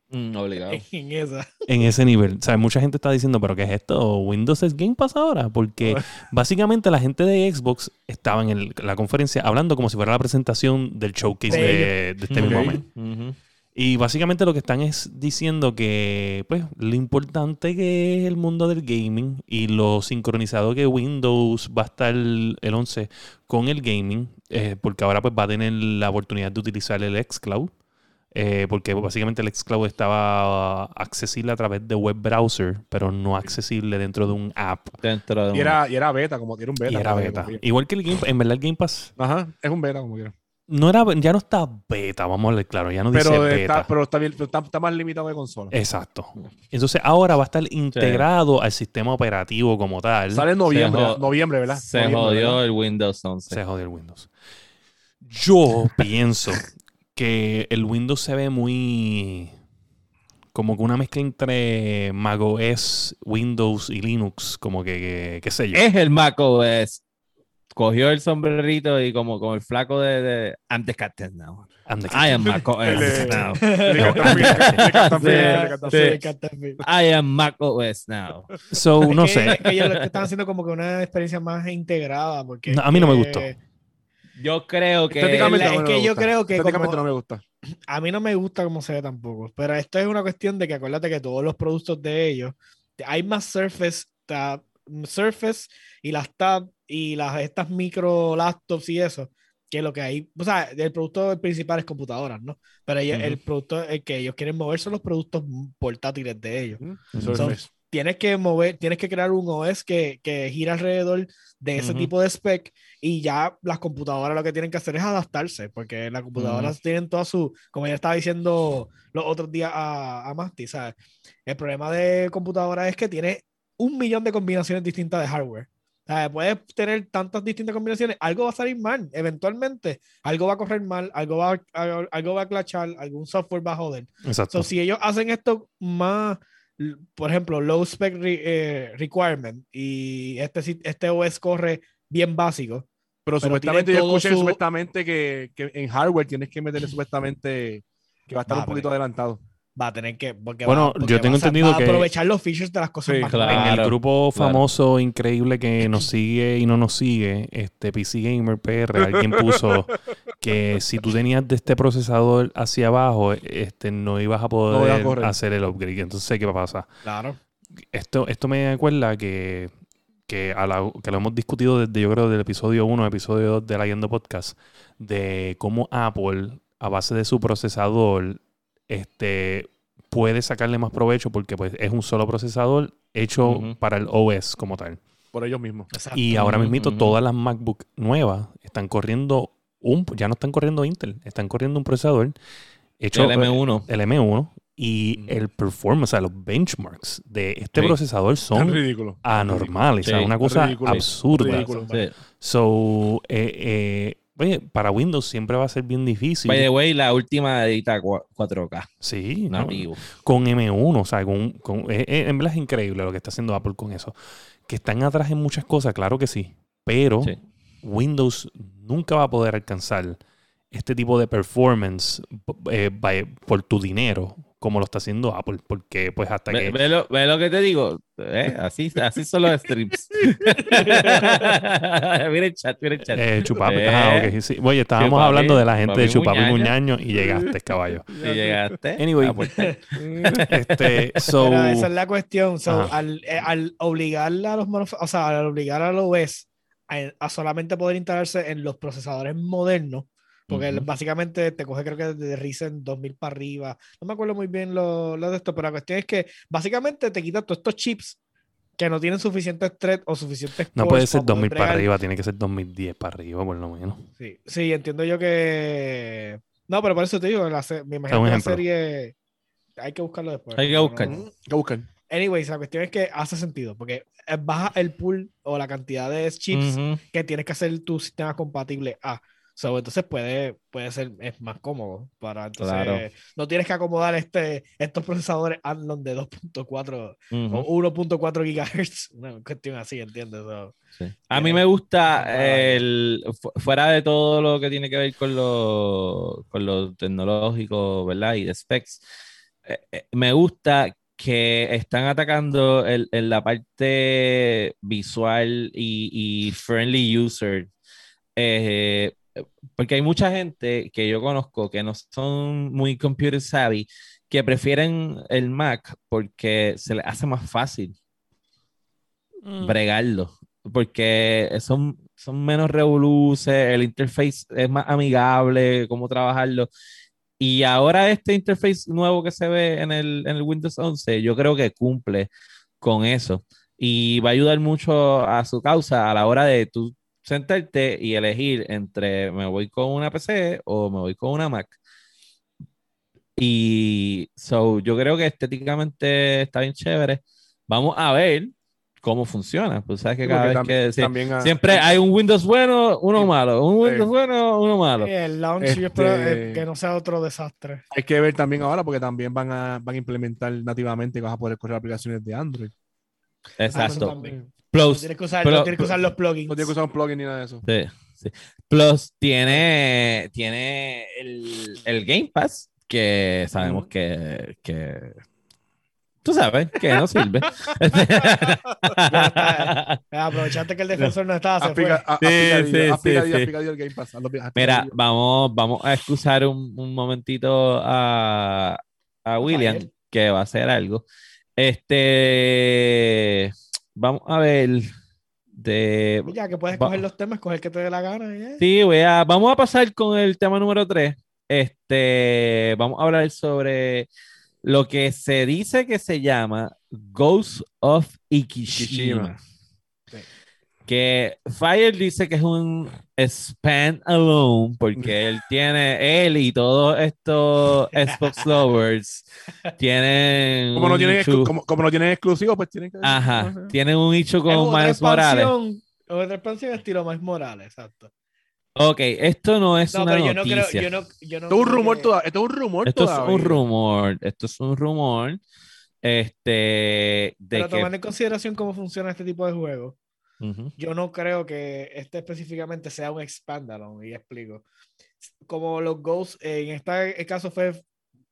Mm, obligado. En esa. En ese nivel. O sea, mucha gente está diciendo, ¿pero qué es esto? ¿Windows es Game Pass ahora? Porque básicamente la gente de Xbox estaba en el- la conferencia hablando como si fuera la presentación del showcase De este mismo mes. Ujú. Y básicamente lo que están es diciendo que, pues, lo importante que es el mundo del gaming y lo sincronizado que Windows va a estar el, el 11 con el gaming, eh, porque ahora pues va a tener la oportunidad de utilizar el xCloud, eh, porque básicamente el xCloud estaba accesible a través de web browser, pero no accesible dentro de un app. Dentro de Y un- era, y era beta, como era un beta. y era beta. Igual que el Game en verdad el Game Pass Ajá, es un beta, como quiera. No era, ya no está beta, vamos a ver claro, ya no dice Pero beta. está, pero está bien, pero está, está más limitado de consola. Exacto. Entonces ahora va a estar integrado al sistema operativo como tal. Sale en noviembre, jod- noviembre, ¿verdad? Se Noviembre, jodió ¿verdad? el Windows 11. Se jodió el Windows. Yo pienso que el Windows se ve muy como que una mezcla entre macOS, Windows y Linux, como que, que- qué sé yo. Es el Mac OS. Cogió el sombrerito y como, como el flaco de, de I'm the captain now. And the- I am Mac OS El, now. I am Mac OS now. So, Es no que- sé. es que ellos lo que están haciendo como que una experiencia más integrada. Porque No, a mí no me gustó. Yo creo que Estéticamente es no me que yo gusta. creo que Estéticamente como- no me gusta. A mí no me gusta cómo se ve tampoco, pero esto es una cuestión de que acuérdate que todos los productos de ellos, hay más Surface, tab- Surface y las Tab y las estas micro laptops y eso, que lo que hay, o sea, el producto principal es computadoras, ¿no? Pero ellos- el producto el que ellos quieren mover son los productos portátiles de ellos. Son- es- Tienes que mover, tienes que crear un OS que, que gira alrededor de ese Ujú. tipo de spec y ya las computadoras lo que tienen que hacer es adaptarse, porque las computadoras tienen toda su, como ya estaba diciendo los otros días a, a Masti, ¿sabes? El problema de computadora es que tiene un millón de combinaciones distintas de hardware. O sea, puedes tener tantas distintas combinaciones, algo va a salir mal, eventualmente, algo va a correr mal, algo va, a- algo va a clachar, algún software va a joder. Exacto. So, si ellos hacen esto más, por ejemplo, low spec re- eh, requirement y este, este OS corre bien básico, Pero, Pero supuestamente yo escuché su- supuestamente que, que en hardware tienes que meterle supuestamente que va a estar un poquito adelantado. Va a tener que. Porque Bueno, va- porque yo tengo a entendido va a que- aprovechar los features de las cosas Sí, más claro. en el grupo claro. famoso, increíble que nos sigue y no nos sigue, este PC Gamer PR, alguien puso que si tú tenías de este procesador hacia abajo, este, no ibas a poder a hacer el upgrade. Entonces, ¿qué va a pasar? Claro. Esto, esto me acuerda que, que, a la- que lo hemos discutido desde, yo creo, del episodio 1, episodio 2 de la Yendo Podcast, de cómo Apple, a base de su procesador, este, puede sacarle más provecho porque pues, es un solo procesador hecho para el OS como tal. Por ellos mismos. Exacto. Y ahora ujú. todas las MacBook nuevas están corriendo un, ya no están corriendo Intel, están corriendo un procesador hecho El M1. el M1 y el performance, o sea, los benchmarks de este Sí. procesador Es son ridículo. anormales, o sea, Sí, una cosa ridículo, absurda. ridículo. So, eh, eh, oye, para Windows siempre va a ser bien difícil. By the way, la última edita cua- 4K. sí, ¿no? Nativo. con M1, o sea, con, con- eh, eh, en verdad es increíble lo que está haciendo Apple con eso. Que están atrás en muchas cosas, claro que sí, pero Sí. Windows nunca va a poder alcanzar este tipo de performance eh, by- por tu dinero como lo está haciendo Apple, porque pues hasta Ve, que... ve lo, ve lo que te digo. ¿eh? Así, así son los streams. mira el chat, mira el chat. Eh, Chupapi, Eh, ah, sí. Oye, estábamos Chupapi, hablando de la gente de Chupapi Muñaño. Muñaño y llegaste, caballo. Si llegaste. Anyway. Este, so, Pero esa es la cuestión. So, al, al obligar a los o sea, al obligar a los OS a, a solamente poder instalarse en los procesadores modernos, porque Ujú. básicamente te coge creo que desde Ryzen 2000 para arriba. No me acuerdo muy bien lo, lo de esto, pero la cuestión es que básicamente te quita todos estos chips que no tienen suficiente thread o suficientes no puede ser para poder 2000 para arriba, tiene que ser 2010 para arriba, por lo menos. Sí, sí, entiendo yo que. No, pero por eso te digo, la se- me imagino que la serie. Hay que buscarlo después. Hay que no- buscar. ¿Qué buscan? Anyways, la cuestión es que hace sentido, porque baja el pool o la cantidad de chips Ujú. que tienes que hacer tu sistema compatible a. So, entonces puede, puede ser es más cómodo para entonces Claro. no tienes que acomodar este, estos procesadores Athlon de 2.4 Ujú. o 1.4 gigahertz, una cuestión así, ¿entiendes? So, Sí. A mí Tiene- me gusta el fu- fuera de todo lo que tiene que ver con lo, con lo tecnológico, ¿verdad? Y de specs. eh, eh, me gusta que están atacando el- en la parte visual y, y friendly user. eh, porque hay mucha gente que yo conozco que no son muy computer savvy, que prefieren el Mac porque se les hace más fácil Mm. bregarlo, porque son, son menos revoluces, el interface es más amigable, cómo trabajarlo. Y ahora este interface nuevo que se ve en el, en el Windows 11, yo creo que cumple con eso. Y va a ayudar mucho a su causa a la hora de tú sentarte y elegir entre me voy con una PC o me voy con una Mac. Y so, yo creo que estéticamente está bien chévere. Vamos a ver cómo funciona. Pues sabes que cada porque vez tam- que sí, siempre hay un Windows bueno, uno Sí. malo, un Windows Sí. bueno, uno malo. el launch yo espero Este- eh, que no sea otro desastre. Hay que ver también ahora porque también van a, van a implementar nativamente que vas a poder correr aplicaciones de Android. Ah, Exacto. No Plus, tienes que usar, pero- no tienes que usar los plugins. No tienes que usar un plugin ni nada de eso. sí, sí. Plus tiene, tiene el, el Game Pass, que sabemos que, que tú sabes que no sirve. está. Eh, Aprovechaste que el defensor no estaba, se fue. Aplica- a- Sí, aplicadillo, sí, aplicadillo, sí, sí. aplicadillo el Game Pass. Mira, vamos, vamos a excusar un, un momentito a, a William, Rafael. que va a hacer algo. Este, vamos a ver de... Ya que puedes Va- coger los temas, coger el que te dé la gana. Sí, voy a, vamos a pasar con el tema número 3. Este, vamos a hablar sobre lo que se dice que se llama Ghost of Ikishima. Ikishima. Sí. Que Fire dice que es un span alone porque él tiene, él y todos estos Xbox lovers tienen Como no, tienen exclu- como, como no tienen exclusivos, pues tienen que. ajá, tienen un hecho Es con Miles Morales. Otra expansión estilo Miles Morales, exacto. Ok, esto no es No, una pero yo no noticia. creo. Yo no, yo no Esto es un rumor que- toda- Esto es un rumor Esto es todavía. un rumor, esto es un rumor, este, de Pero que, tomando en consideración cómo funciona este tipo de juego, Yo no creo que este específicamente sea un expandalone, y explico. Como los Ghosts, en este caso fue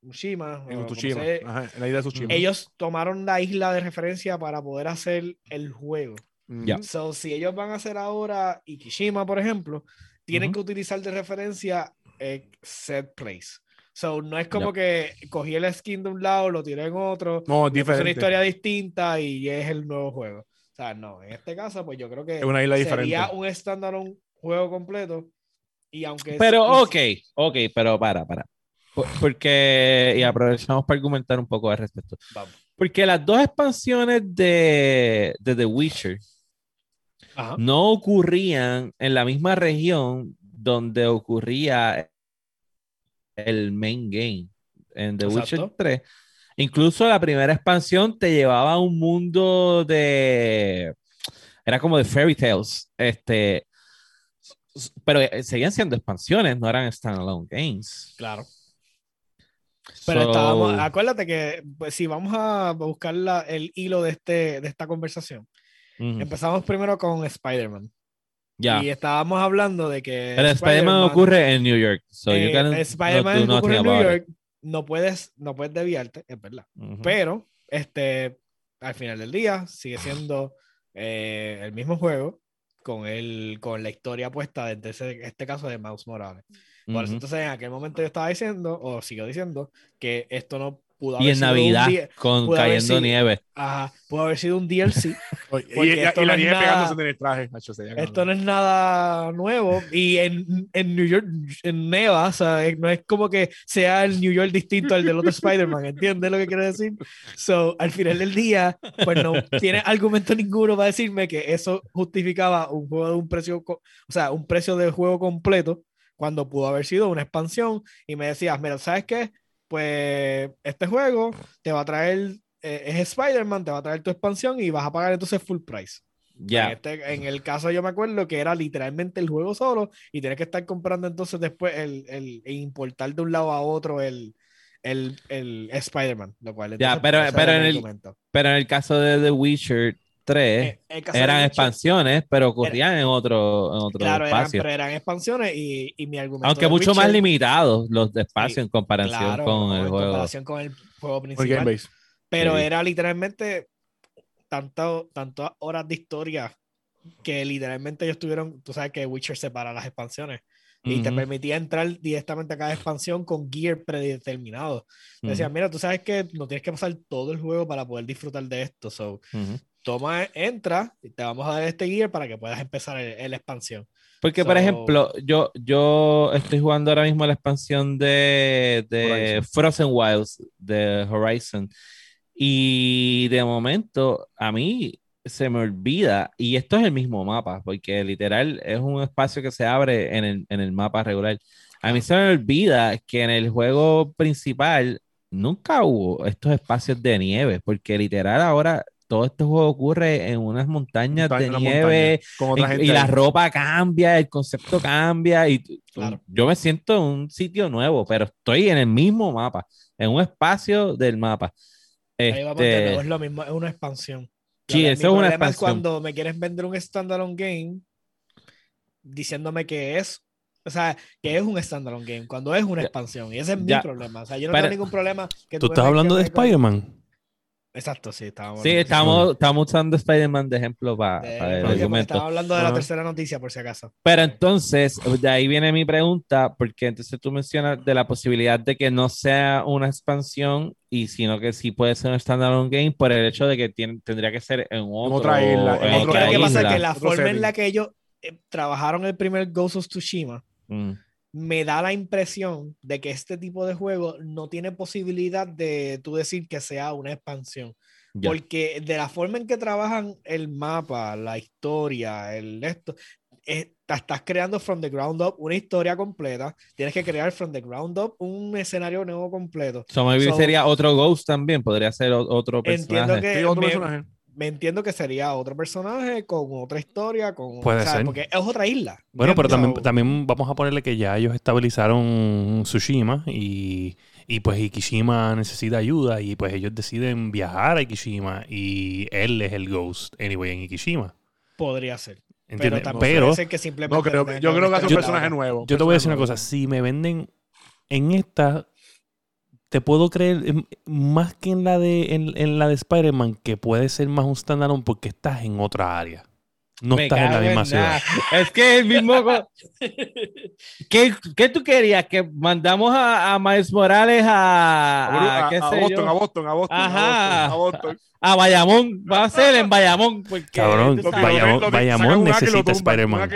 Tsushima, En Tsushima. Ajá, la isla de Tsushima. ellos tomaron la isla de referencia para poder hacer el juego. Mm. Ya. So, si ellos van a hacer ahora Ikishima, por ejemplo, tienen Ujú. que utilizar de referencia eh, set place. So, no es como que cogí el skin de un lado, lo tiré en otro, No, es puse una diferente. historia distinta y es el nuevo juego. O sea, no, en este caso, pues yo creo que Es una isla sería diferente. un standalone juego completo. Y aunque. Pero, y- ok, ok, pero para, para. Por- Porque, y aprovechamos para argumentar un poco al respecto. Vamos. Porque las dos expansiones de, de The Witcher Ajá. no ocurrían en la misma región donde ocurría el main game en The Witcher Exacto. 3. Incluso la primera expansión te llevaba a un mundo de. Era como de fairy tales. Este. Pero eh, seguían siendo expansiones, no eran standalone games. Claro. Pero So, estábamos, acuérdate que pues, si vamos a buscar la- el hilo de, este, de esta conversación, empezamos primero con Spider-Man. ya. Y estábamos hablando de que Pero Spider-Man ocurre en New York. So eh, Spider-Man ocurre en New it. No puedes, no puedes desviarte, es verdad. Ujú. Pero este, al final del día sigue siendo eh, el mismo juego con, el, con la historia puesta desde ese- este caso de Mouse Morales. Por eso, entonces en aquel momento yo estaba diciendo, o sigo diciendo, que esto no pudo Y haber en sido un Navidad, día- con pudo cayendo sido- nieve. ajá, pudo haber sido un DLC. Y, y- y la nieve pegándose en el traje. macho, Esto no es nada nuevo. Y en, en New York, en Neva, o sea, eh, no es como que sea el New York distinto al del otro Spider-Man. ¿Entiendes lo que quiero decir? So, al final del día, pues no tiene argumento ninguno para decirme que eso justificaba un juego de un precio, o sea, un precio de juego completo cuando pudo haber sido una expansión. Y me decías, mira, ¿sabes qué? Pues este juego te va a traer, eh, es Spider-Man, te va a traer tu expansión y vas a pagar entonces full price. Ya. En, este- en el caso yo me acuerdo que era literalmente el juego solo y tienes que estar comprando entonces después el, el e importar de un lado a otro el, el, el Spider-Man, lo cual Ya, pero- pues, pero en el-. Pero en el caso de The Witcher 3, Eh, el eran Witcher, expansiones, pero ocurrían en otro, en otro Claro, eran, espacio. pero eran expansiones y, y mi argumento. Aunque mucho más limitados los de espacio Sí, en comparación claro, con ¿no? el en juego. comparación con el juego Por principal. Pero Sí. era literalmente tanto, tantas horas de historia que literalmente ellos tuvieron, tú sabes que Witcher separa las expansiones y te Ujú, permitía entrar directamente a cada expansión con gear predeterminado. Te Decían, ujú, mira, tú sabes que no tienes que pasar todo el juego para poder disfrutar de esto. So, ujú. toma, entra y te vamos a dar este gear para que puedas empezar la expansión. Porque, por So- ejemplo, yo, yo estoy jugando ahora mismo la expansión de, de. Frozen Wilds de Horizon. Y de momento, a mí se me olvida, y esto es el mismo mapa, porque literal es un espacio que se abre en el, en el mapa regular. A mí se me olvida que en el juego principal nunca hubo estos espacios de nieve, porque literal ahora todo este juego ocurre en unas montañas Montaña- de nieve. montaña, Y, la ropa cambia, el concepto cambia y Claro. yo me siento en un sitio nuevo, pero estoy en el mismo mapa, en un espacio del mapa. Este, nuevo, es lo mismo, es una expansión. Sí, eso es una expansión. cuando me quieres vender un standalone game diciéndome que es, o sea, que es un standalone game, cuando es una expansión. Y ese es Ya. mi problema. O sea, yo no Pero- tengo ningún problema. Que ¿Tú me estás hablando de Spider-Man? Exacto, sí, estábamos. sí, estamos, estamos usando Spider-Man de ejemplo para De- el porque- porque argumento. estaba hablando de la Ajá. tercera noticia, por si acaso. Pero entonces, de ahí viene mi pregunta, porque entonces tú mencionas de la posibilidad de que no sea una expansión, y sino que sí puede ser un standalone game por el hecho de que tiene, tendría que ser en, otro, otra isla, en en que otra lo que pasa es isla. que la forma en la que ellos eh, trabajaron el primer Ghost of Tsushima Mm, me da la impresión de que este tipo de juego no tiene posibilidad de tú decir que sea una expansión. Porque de la forma en que trabajan el mapa, la historia, el esto, es- ta- estás creando from the ground up una historia completa. Tienes que crear from the ground up un escenario nuevo completo. So, maybe So- sería otro Ghost también, podría ser otro Entiendo personaje. que Sí, otro me, personaje. Me entiendo que sería otro personaje con otra historia, con Puede o sea, ser. porque es otra isla. Bueno, pero también, también vamos a ponerle que ya ellos estabilizaron Tsushima y, y pues Ikishima necesita ayuda y pues ellos deciden viajar a Ikishima y él es el Ghost, anyway, en Ikishima. podría ser. Pero ¿Entiendes? también Pero, puede ser que simplemente No, creo, yo creo que hace un personaje nuevo. yo te voy a decir una cosa, si me venden en esta, te puedo creer em, más que en la de, en, en la de Spider-Man, que puede ser más un standalone porque estás en otra área. No Me estás en la misma ciudad. nada. Es que el mismo. ¿Qué, qué tú querías? ¿Que mandamos a, a Miles Morales a, a, A, qué a sé Boston, yo? a Boston, a Boston, Ajá. a Boston, a Boston. a Bayamón? Va a ser en Bayamón. Porque, Cabrón, Bayamón- lo Bayamón necesita Spider-Man.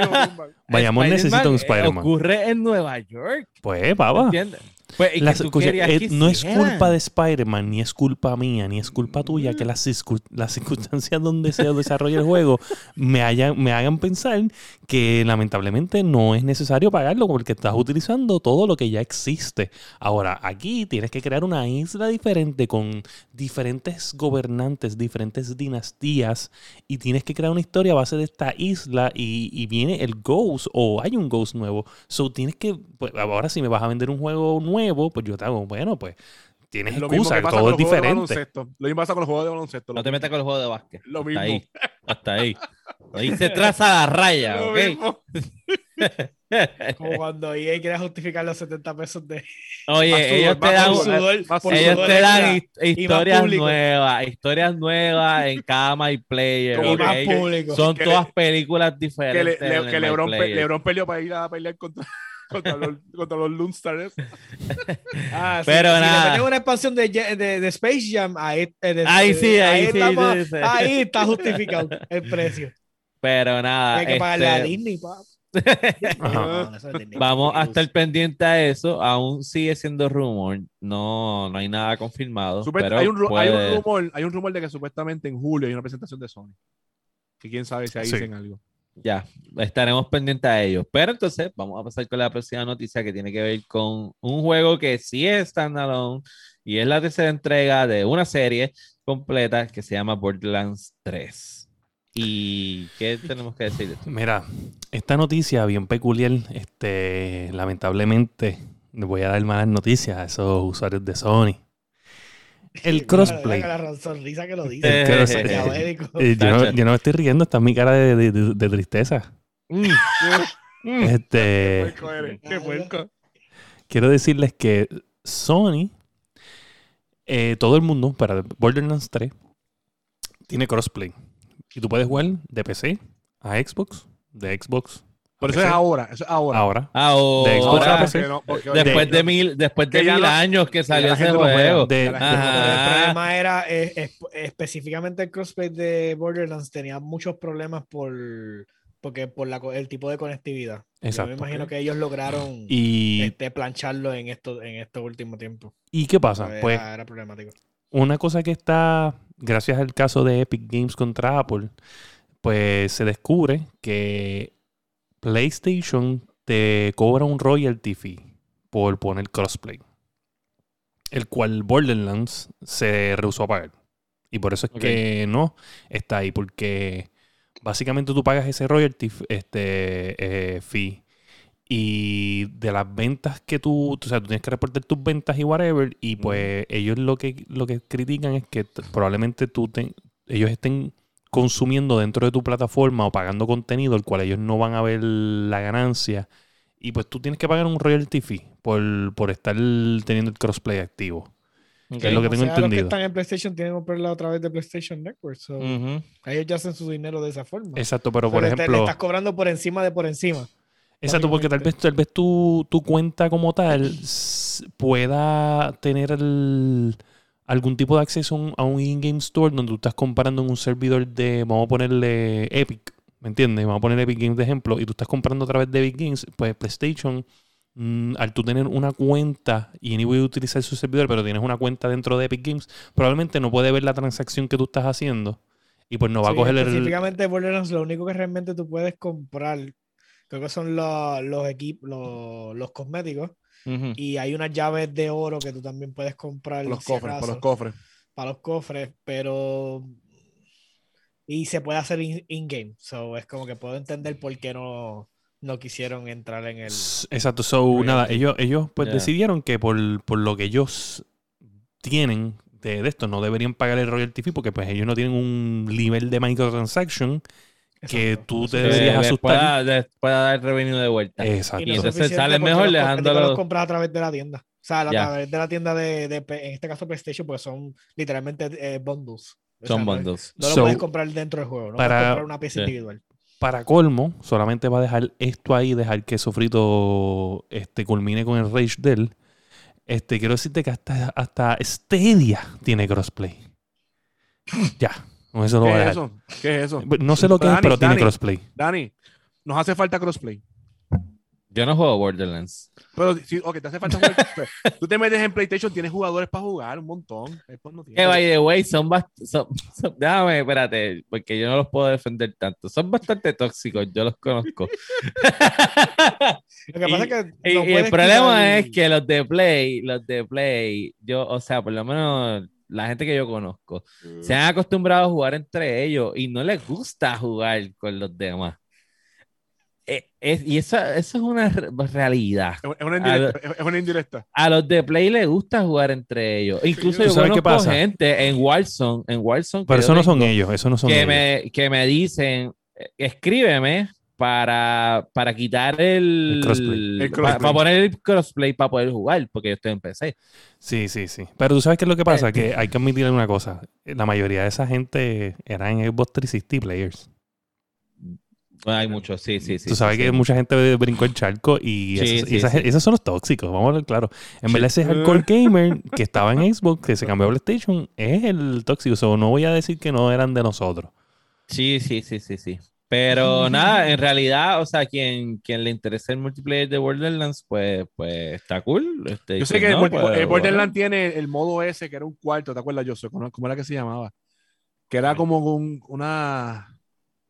Bayamón necesita un eh, Spider-Man. Ocurre en Nueva York. Pues, papa. ¿Entiendes? Pues, ¿y Las- qué tú escucha, querías eh, que no es culpa de Spider-Man, ni es culpa mía, ni es culpa tuya que las, las circunstancias donde se desarrolla el juego me hagan pensar que lamentablemente no es necesario pagarlo porque estás utilizando todo lo que ya existe. Ahora, aquí tienes que crear una isla diferente con diferentes gobernantes, diferentes dinastías y tienes que crear una historia a base de esta isla y, y viene el Ghost o hay un Ghost nuevo. So tienes que, pues, ahora si me vas a vender un juego nuevo, pues yo te hago, bueno, pues tienes Lo mismo excusa, que pasa todo con es los juegos diferente. Lo mismo pasa con los juegos de baloncesto. No te metas con el juego de básquet. Lo Hasta mismo. ahí. Hasta ahí. Ahí se traza la raya, Lo ¿ok? mismo. Como cuando EA quiere justificar los 70 pesos de Oye, sudor, ellos te dan, sudor, ellos te dan historias nuevas, historias nuevas en cada My Player. Como y ¿ok? más que- público. Son que todas le- películas que, diferentes. le, en le- el que My Lebron, pe-. Lebron peleó para ir a pelear contra, contra los, contra los Lone Stars. Ah, sí, Pero si nada. le meten una expansión de, de, de Space Jam, ahí, eh, de- Ahí sí, ahí sí, estamos- sí, sí. ahí está justificado el precio. Pero nada, Hay que pagarle a este, Disney, pa. No, vamos a estar pendiente a eso. Aún sigue siendo rumor. No, no hay nada confirmado. Supuest- pero hay, un, ru- hay, puede- un rumor, hay un rumor de que supuestamente en julio hay una presentación de Sony. Que quién sabe si ahí Sí. dicen algo. Ya, estaremos pendientes a ellos. Pero entonces vamos a pasar con la próxima noticia que tiene que ver con un juego que sí es standalone y es la tercera entrega de una serie completa que se llama Borderlands 3. ¿Y qué tenemos que decir? de esto? Mira, esta noticia bien peculiar, este, lamentablemente, le voy a dar malas noticias a esos usuarios de Sony. El crossplay. La, la sonrisa que lo dice. El cross- Maquiavélico. yo, no, Tacho. yo no me estoy riendo, está en mi cara de, de- de- de tristeza. Mm. Mm. Este, puerco eres, qué puerco. quiero decirles que Sony, eh, todo el mundo para Borderlands 3 tiene crossplay. Y tú puedes jugar de PC a Xbox, de Xbox. Pero eso es ahora, eso es ahora. ahora. Ahora, De Xbox a Ahora, no- porque, oye, después de mil, después de mil no- años que salió ese juego. De-. El problema era eh, es- específicamente el crossplay de Borderlands tenía muchos problemas por porque por la, el tipo de conectividad. Yo Exacto. me imagino que ellos lograron Y, este, plancharlo en esto en este último tiempo. ¿Y qué pasa? Era, Pues era problemático. una cosa que está, gracias al caso de Epic Games contra Apple, pues se descubre que PlayStation te cobra un royalty fee por poner crossplay, el cual Borderlands se rehusó a pagar. Y por eso es que no está ahí, porque básicamente tú pagas ese royalty este, eh, fee. Y de las ventas que tú, o sea, tú tienes que reportar tus ventas y whatever. Y pues ellos lo que, lo que critican es que probablemente tú te- ellos estén consumiendo dentro de tu plataforma o pagando contenido, el cual ellos no van a ver la ganancia. Y pues tú tienes que pagar un royalty fee por, por estar teniendo el crossplay activo. Es lo que O tengo sea, Los entendido. que están en PlayStation tienen que comprarla a través de PlayStation Network. so. Ellos ya hacen su dinero de esa forma. Exacto, pero O sea, por le- te- le ejemplo... estás cobrando por encima de por encima. Exacto, porque tal vez, tal vez tu, tu cuenta como tal pueda tener el- algún tipo de acceso a un, a in-game store donde tú estás comparando en un servidor de, vamos a ponerle Epic, ¿me entiendes? Vamos a poner Epic Games de ejemplo, y tú estás comprando a través de Epic Games, pues PlayStation, mm, al tú tener una cuenta y anyway utilizar su servidor, pero tienes una cuenta dentro de Epic Games, probablemente no puede ver la transacción que tú estás haciendo y pues no va Sí, a coger el... específicamente lo único que realmente tú puedes comprar, creo que son los, los equipos, los, los cosméticos. Y hay unas llaves de oro que tú también puedes comprar Los si cofres, para los cofres. para los cofres, pero y se puede hacer in- in-game. so, es como que puedo entender por qué no, no quisieron entrar en el. Exacto, so nada, ellos, ellos pues decidieron que por, por lo que ellos tienen de, de esto no deberían pagar el royalty fee porque pues ellos no tienen un nivel de microtransaction que Exacto. tú te deberías les asustar. pueda, les pueda dar revenue de vuelta. Exacto. Y entonces sale mejor dejándolo- los compras a través de la tienda. O sea, a través de la tienda de, en este caso PlayStation, porque son literalmente eh, bundles. O Son sea, bundles. No lo So, puedes comprar dentro del juego, no para- puedes comprar una pieza Sí. individual. Para colmo, solamente va a dejar esto ahí, dejar que Sofrito este, culmine con el rage de él. Este, quiero decirte que hasta, hasta Stadia tiene crossplay. Ya, eso lo ¿Qué voy a es dejar. eso? ¿Qué es eso? No sé lo que es, Dani, pero tiene crossplay. Dani, nos hace falta crossplay. Yo no juego Borderlands. Pero si, ok, te hace falta jugar crossplay. Tú te metes en PlayStation, tienes jugadores para jugar, un montón. No. Que by the way, son bastante. déjame, espérate, porque yo no los puedo defender tanto. Son bastante tóxicos, yo los conozco. Lo que Y- pasa es que Y, no y el problema es que los de Play, los de Play, yo, o sea, por lo menos la gente que yo conozco, se han acostumbrado a jugar entre ellos y no les gusta jugar con los demás. Eh, es- y eso, eso es una re- realidad. Es una indirecta. Es una indirecta. A los de Play les gusta jugar entre ellos. Incluso ¿Tú yo qué conozco pasa? gente en Warzone, en Warzone que Pero eso no son ellos, eso no son que ellos. me, que me dicen, eh, escríbeme para, para quitar el, El crossplay. El para, poner el crossplay para poder jugar, porque yo estoy en PC. Sí, sí, sí. Pero tú sabes qué es lo que pasa, Eh, que hay que admitirle una cosa. La mayoría de esa gente eran Xbox 360 players. Bueno, hay muchos, sí, sí, sí. tú sabes sí, que sí. mucha gente brincó el charco y, Sí, esos, sí, y esas- sí. esos son los tóxicos, vamos a hablar claro. En verdad ese hardcore gamer que estaba en Xbox, que se cambió a PlayStation, es el tóxico. So, no voy a decir que no eran de nosotros. Sí, sí, sí, sí, sí. Pero nada, en realidad, o sea, quien, quien le interesa el multiplayer de Borderlands, pues, pues está cool. Este, Yo sé que el no, multi- pues, el Borderlands bueno. tiene el modo ese, que era un cuarto, ¿te acuerdas, José? ¿Cómo cómo era que se llamaba? Que era como un- una...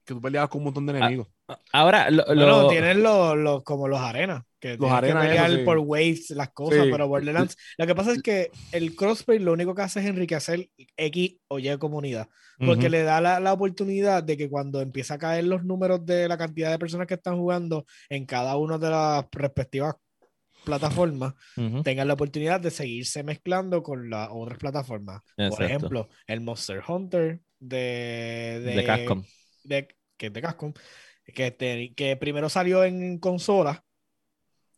que tú peleabas con un montón de enemigos. Ahora, lo, Bueno, lo- tienen los, los- como los arenas, que Los que arenas, eso pelear sí. por waves, las cosas, Sí. pero Borderlands, lo que pasa es que el crossplay lo único que hace es enriquecer X o Y comunidad, porque le da la, la oportunidad de que cuando empieza a caer los números de la cantidad de personas que están jugando en cada una de las respectivas plataformas, tengan la oportunidad de seguirse mezclando con las otras plataformas. Por Exacto. ejemplo, el Monster Hunter de, de Capcom. de- que es de Capcom, que, te- que primero salió en consola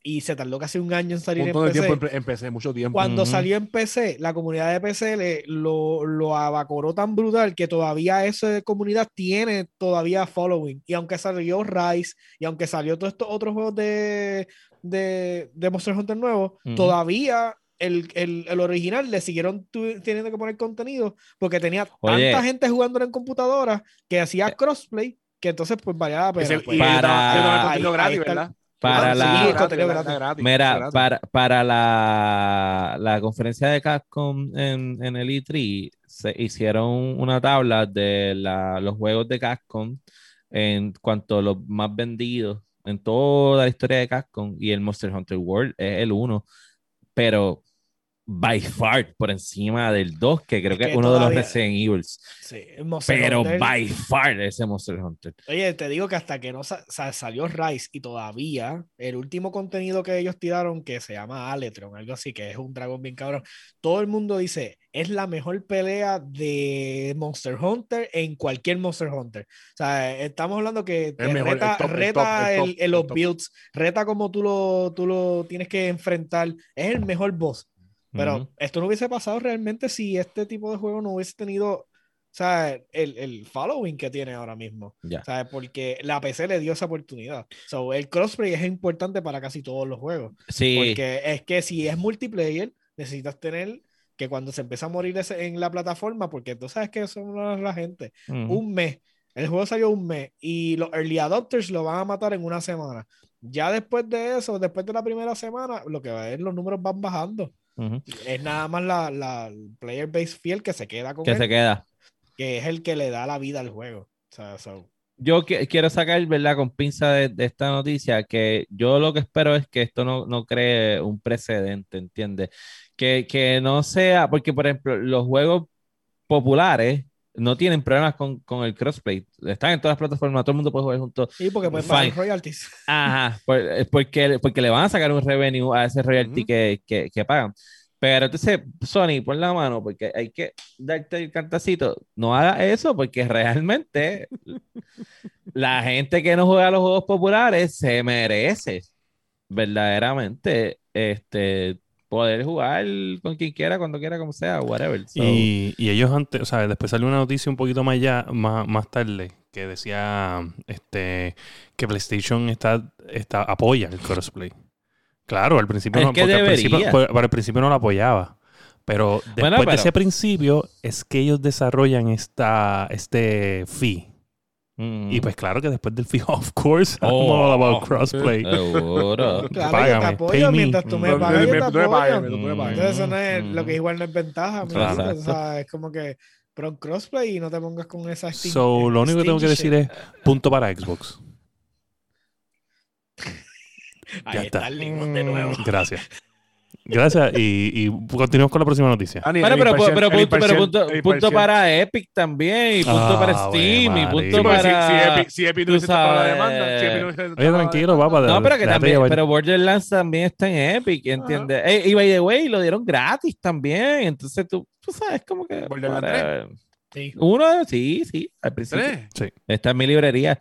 y se tardó casi un año en salir en PC. tiempo en- empecé, mucho tiempo. Cuando salió en PC, la comunidad de PC le- lo, lo abacoró tan brutal que todavía esa comunidad tiene todavía following. Y aunque salió Rise y aunque salió todos estos otros juegos de, de, de Monster Hunter nuevos, Ujú. todavía el, el- el original le siguieron tu- teniendo que poner contenido porque tenía Oye. tanta gente jugando en computadora que hacía crossplay que entonces pues valía la pena. Ese- pues. Para- Ahí- gratis, ¿verdad? Para Ah, la, gratis. Mira, gratis. para, para la, la conferencia de Capcom en, en el E3 se hicieron una tabla de la- los juegos de Capcom en cuanto a los más vendidos en toda la historia de Capcom y el Monster Hunter World es el uno, pero by far por encima del 2, que creo Es que es que uno de los todavía- Resident Evils, Sí, pero Hunter- by far ese Monster Hunter. Oye, te digo que hasta que no sa- sa- salió Rise y todavía el último contenido que ellos tiraron, que se llama Aletron, algo así, que es un dragón bien cabrón, todo el mundo dice, es la mejor pelea de Monster Hunter en cualquier Monster Hunter. O sea, estamos hablando que te mejor, reta, el reta top, el top, los builds, reta como tú lo, tú lo tienes que enfrentar. Es el mejor boss. Pero Ujú. esto no hubiese pasado realmente si este tipo de juego no hubiese tenido, o sea, el, el following que tiene ahora mismo. Ya. ¿sabes? Porque la PC le dio esa oportunidad. So, el crossplay es importante para casi todos los juegos. Sí, Porque es que si es multiplayer, necesitas tener que cuando se empieza a morir en la plataforma, porque tú sabes que son la, gente, Ujú. un mes. El juego salió un mes y los early adopters lo van a matar en una semana. Ya después de eso, después de la primera semana, lo que va a ver, los números van bajando. Es nada más la, la player base fiel que se queda con que él, se queda. que es el que le da la vida al juego. O sea, so- yo qui- quiero sacar, ¿verdad? Con pinza de, de esta noticia, que yo lo que espero es que esto no, no cree un precedente, ¿entiendes? Que, que no sea, porque por ejemplo, los juegos populares no tienen problemas con, con el crossplay. Están en todas las plataformas, todo el mundo puede jugar juntos. Sí, porque pueden pagar royalties. Ajá, por- eh, porque, porque le van a sacar un revenue a ese royalty que, que, que pagan. Pero entonces, Sony, pon la mano, porque hay que darte el cantacito. No haga eso, porque realmente la gente que no juega los juegos populares se merece verdaderamente este poder jugar con quien quiera, cuando quiera, como sea, whatever. So, Y, y ellos antes, o sea, después salió una noticia un poquito más ya, más, más tarde, que decía este que PlayStation está, está apoya el crossplay. Claro, al principio Es no, porque al principio, por- para el principio no lo apoyaba. Pero después Bueno, de ese principio es que ellos desarrollan esta, este fee. Mm, Y pues claro que después del fee, of course, I'm Oh, all about crossplay. seguro. Claro, yo te Págame, apoyo pay me. mientras tú me pagas, yo te apoyo. Mm. Entonces eso no es Mm. lo que igual no es ventaja, ¿me Claro. O sea, es como que pero en crossplay y no te pongas con esa sting- So, lo único que tengo que decir shit. es punto para Xbox. Ahí ya está está. el limón de nuevo. Gracias. Gracias y, y continuamos con la próxima noticia. Dani, Bueno, pero, pero, punto, pero punto, punto para Epic también, y punto Ah, para Steam, y punto Sí, porque si, para... si Epic, si Epic no tú hubiese tapado la demanda, si Epic no Oye, la tranquilo, papá. No, pero que también, pero Borderlands también está en Epic, ¿entiendes? Eh, y by the way, lo dieron gratis también, entonces tú, tú sabes como que... Borderlands whatever. Sí. Uno, sí, sí, al principio. ¿Tres? Está en mi librería.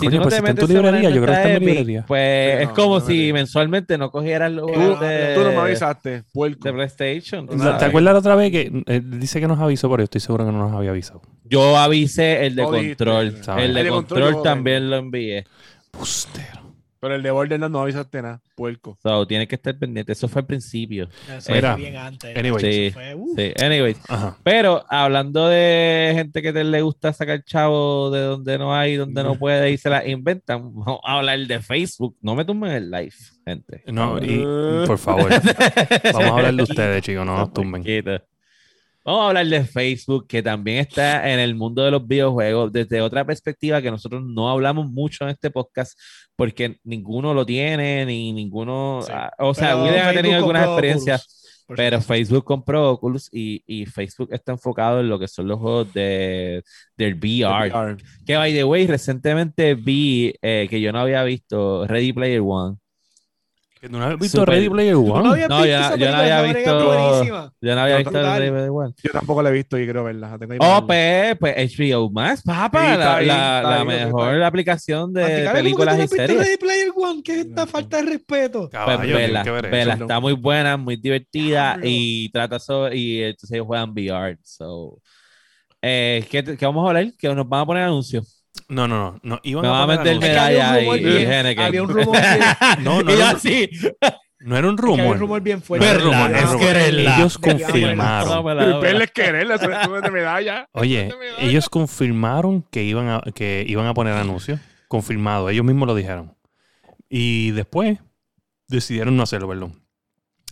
Si Coño, tú no pues te si está en tu metes librería, yo creo que está en mi librería. Pues Sí, es no, como no si mensualmente no cogieras los Tú- de, Tú no me avisaste, puerco. de PlayStation. No, ¿Te acuerdas la otra vez que eh, dice que nos avisó, pero yo estoy seguro que no nos había avisado? Yo avisé el de No dijiste, control. El de El de control control también lo envié. Bustero. Pero el de Borderlands no avisaste nada, puerco. So, tienes que estar pendiente. Eso fue al principio. Eso Mira, fue bien antes. anyway. Eso Sí, fue, uh, sí. Anyways. Ajá. Pero hablando de gente que te le gusta sacar chavo de donde no hay, donde no puede y se la inventan, vamos a hablar de Facebook. No me tumben el live, gente. No, y Eh. por favor, vamos a hablar de ustedes, chicos, no nos tumben. Vamos a hablar de Facebook, que también está en el mundo de los videojuegos desde otra perspectiva que nosotros no hablamos mucho en este podcast porque ninguno lo tiene, ni ninguno. Sí. ah, o sea, William ha tenido algunas experiencias, Oculus, pero. Facebook compró Oculus y, y Facebook está enfocado en lo que son los juegos de, del VR. VR. Que, by the way, recientemente vi eh, que yo no había visto Ready Player One. ¿Que ¿No has visto Super- Ready Player ¿Tú One? no habías No, visto yo no- había visto-. Yo no había visto. Ready Player One. Yo tampoco la he visto y quiero verla. la tengo Oh, pues, pues HBO Max, papá, Sí, la, ahí, la- ahí, mejor aplicación de Masticable, ¿cómo que películas y has visto series. Ready Player One? ¿Qué es esta falta de respeto? Pues Caballo, vela, tienen que ver eso. vela, ¿no? está muy buena, muy divertida Diablo. y trata sobre, y entonces ellos juegan VR. So, eh, ¿qué, qué vamos a hablar? Que nos van a poner anuncios. No, no, no. no iban Me a van a poner meter anuncios. Es que había un medalla rumor Henneken. había un rumor bien- No, no, no, así. no era un que había rumor. un rumor bien fuerte. No era un rumor, era Es rumor. que eres la- Ellos que poner confirmaron. Pele es querer, eso es de medalla. Oye, es ellos confirmaron que iban a, que iban a poner anuncios. Confirmado, ellos mismos lo dijeron. Y después decidieron no hacerlo, perdón.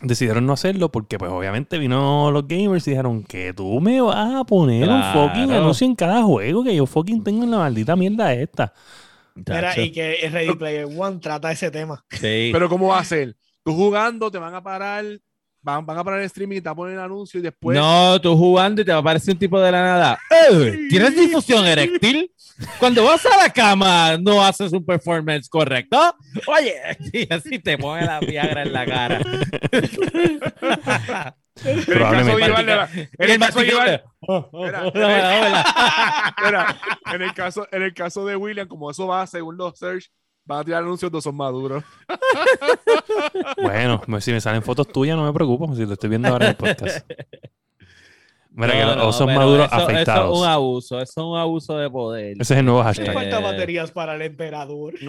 Decidieron no hacerlo porque, pues, obviamente vino los gamers y dijeron que tú me vas a poner un fucking anuncio en cada juego que yo fucking tengo en la maldita mierda esta. Mira, Chacho. y que Ready Player One trata ese tema. Sí. Pero ¿cómo va a ser? Tú jugando, te van a parar, van, van a parar el streaming y te van a poner el anuncio y después... No, tú jugando y te va a aparecer un tipo de la nada. "Eh, ¿Tienes difusión eréctil? Cuando vas a la cama, no haces un performance correcto. Oye, y así te pone la Viagra en la cara. En el caso de Probablemente. En el caso de Iván, Oh, oh, Mira, oh, dámela, dámela. mira, en el caso, en el caso de William, como eso va según los search, van a tirar anuncios de son maduros. Bueno, pues, si me salen fotos tuyas, no me preocupo. Si lo estoy viendo ahora en el podcast. Mira No, que no, osos pero maduros eso- Eso afeitados. es un abuso, eso es un abuso de poder. Ese es el nuevo Me hashtag. falta baterías para el emperador.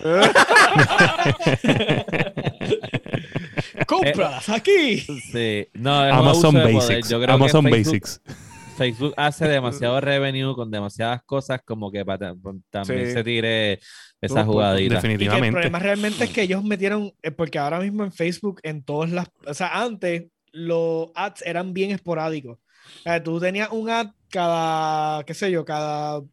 ¡Cómpralas aquí! Sí, no, es un Amazon abuso de poder. Basics. Yo creo Amazon que Facebook, Basics. Facebook hace demasiado revenue con demasiadas cosas como que para también Sí. se tire esa No, jugadita. Y que el Definitivamente. problema realmente es que ellos metieron, eh, porque ahora mismo en Facebook, en todas las, o sea, antes los ads eran bien esporádicos. Tú tenías un ad cada, qué sé yo, cada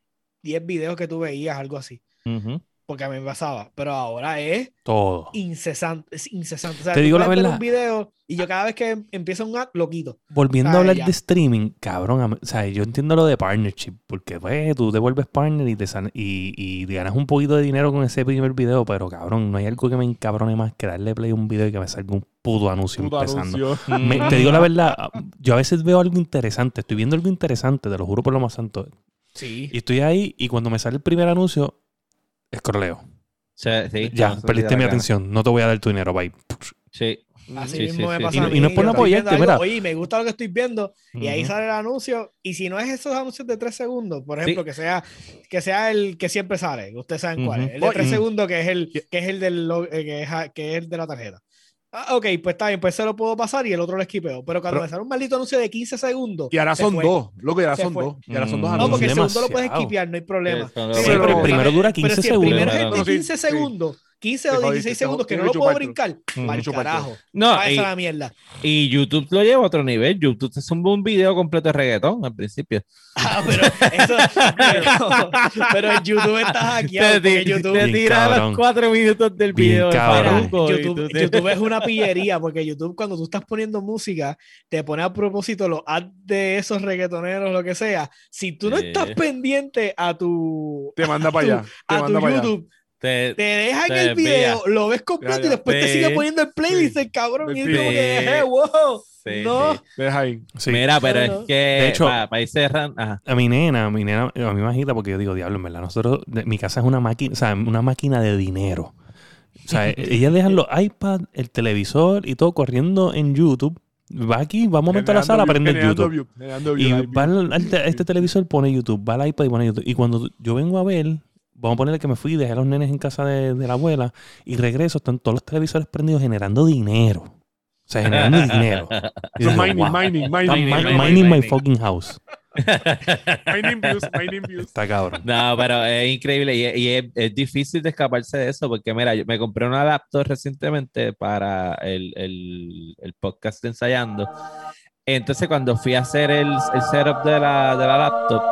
10 videos que tú veías, algo así. Ujú. Porque a mí me pasaba. Pero ahora es Todo. incesante, es incesante. O sea, Te digo la verdad. un video y yo cada vez que empieza un ad, lo quito. Volviendo a hablar ya. de streaming, cabrón, o sea, yo entiendo lo de partnership, porque pues, tú te vuelves partner y te, san- y, y te ganas un poquito de dinero con ese primer video, pero cabrón, no hay algo que me encabrone más que darle play a un video y que me salga un puto anuncio Puto empezando. anuncio. Me- te digo la verdad, yo a veces veo algo interesante, estoy viendo algo interesante, te lo juro por lo más santo, Sí. y estoy ahí y cuando me sale el primer anuncio, escroleo. Sí, sí, Ya, perdiste mi atención, no te voy a dar tu dinero, bye. Sí. Así Sí, mismo sí, me sí. pasa Y no- a mí. y no es por apoyarte, mira. Oye, me gusta lo que estoy viendo y ahí sale el anuncio y si no es esos anuncios de tres segundos, por Sí. ejemplo, que sea que sea el que siempre sale, ustedes saben cuál es, el de tres segundos que es el que es el del eh, que es, que es el de la tarjeta. Ah, ok, pues está bien, pues se lo puedo pasar y el otro lo esquipeo. Pero cuando Pero- me sale un maldito anuncio de 15 segundos. Y ahora se son fue. dos, loco, y ahora Se son fue. dos. Y ahora son dos Mm. No, anuncios. porque el segundo lo puedes esquipear, no hay problema. Sí, pero- el primero dura 15 pero si segundos. el primero es de sí, 15 sí. segundos, 15 Te o jodiste, 16 te segundos que no lo puedo brincar, mal carajo. No, y, la mierda. y YouTube lo lleva a otro nivel. YouTube te suma un video completo de reggaetón al principio. Ah, pero eso. Pero, pero en YouTube está hackeado. Te, YouTube, te tira los cuatro minutos del Bien video YouTube, es una pillería porque YouTube cuando tú estás poniendo música te pone a propósito los ads de esos reggaetoneros lo que sea si tú no estás pendiente a tu Te manda para allá. A tu. YouTube te- te dejan te el video lo ves completo Ya, y después te Sí. sigue poniendo el playlist Sí. el cabrón y es como que "Eh, wow Sí, no. Deja ahí. Sí. Mira, pero es que De hecho- para, ir cerrando, ajá. A mi nena, a mi nena, a mí me agita porque yo digo, diablo, en verdad, nosotros, de- mi casa es una máquina, o sea, una máquina de dinero. O sea, ellas dejan los iPad, el televisor y todo corriendo en YouTube. Va aquí, va un momento a la sala, prende YouTube. view, generando Y view, live va view. al, al te- a este televisor, pone YouTube, va al iPad y pone YouTube. Y cuando yo vengo a ver, vamos a ponerle que me fui, dejé a los nenes en casa de, de la abuela y regreso, están todos los televisores prendidos generando dinero. O sea, generando dinero. Digo, mining, wow, mining, mining, mi- mining, mining my fucking house. mining views, mining views. Está cabrón. No, pero es increíble y, es- y es, es difícil de escaparse de eso porque, mira, yo me compré una laptop recientemente para el, el, el podcast de ensayando Entonces, cuando fui a hacer el, el setup de la, de la laptop,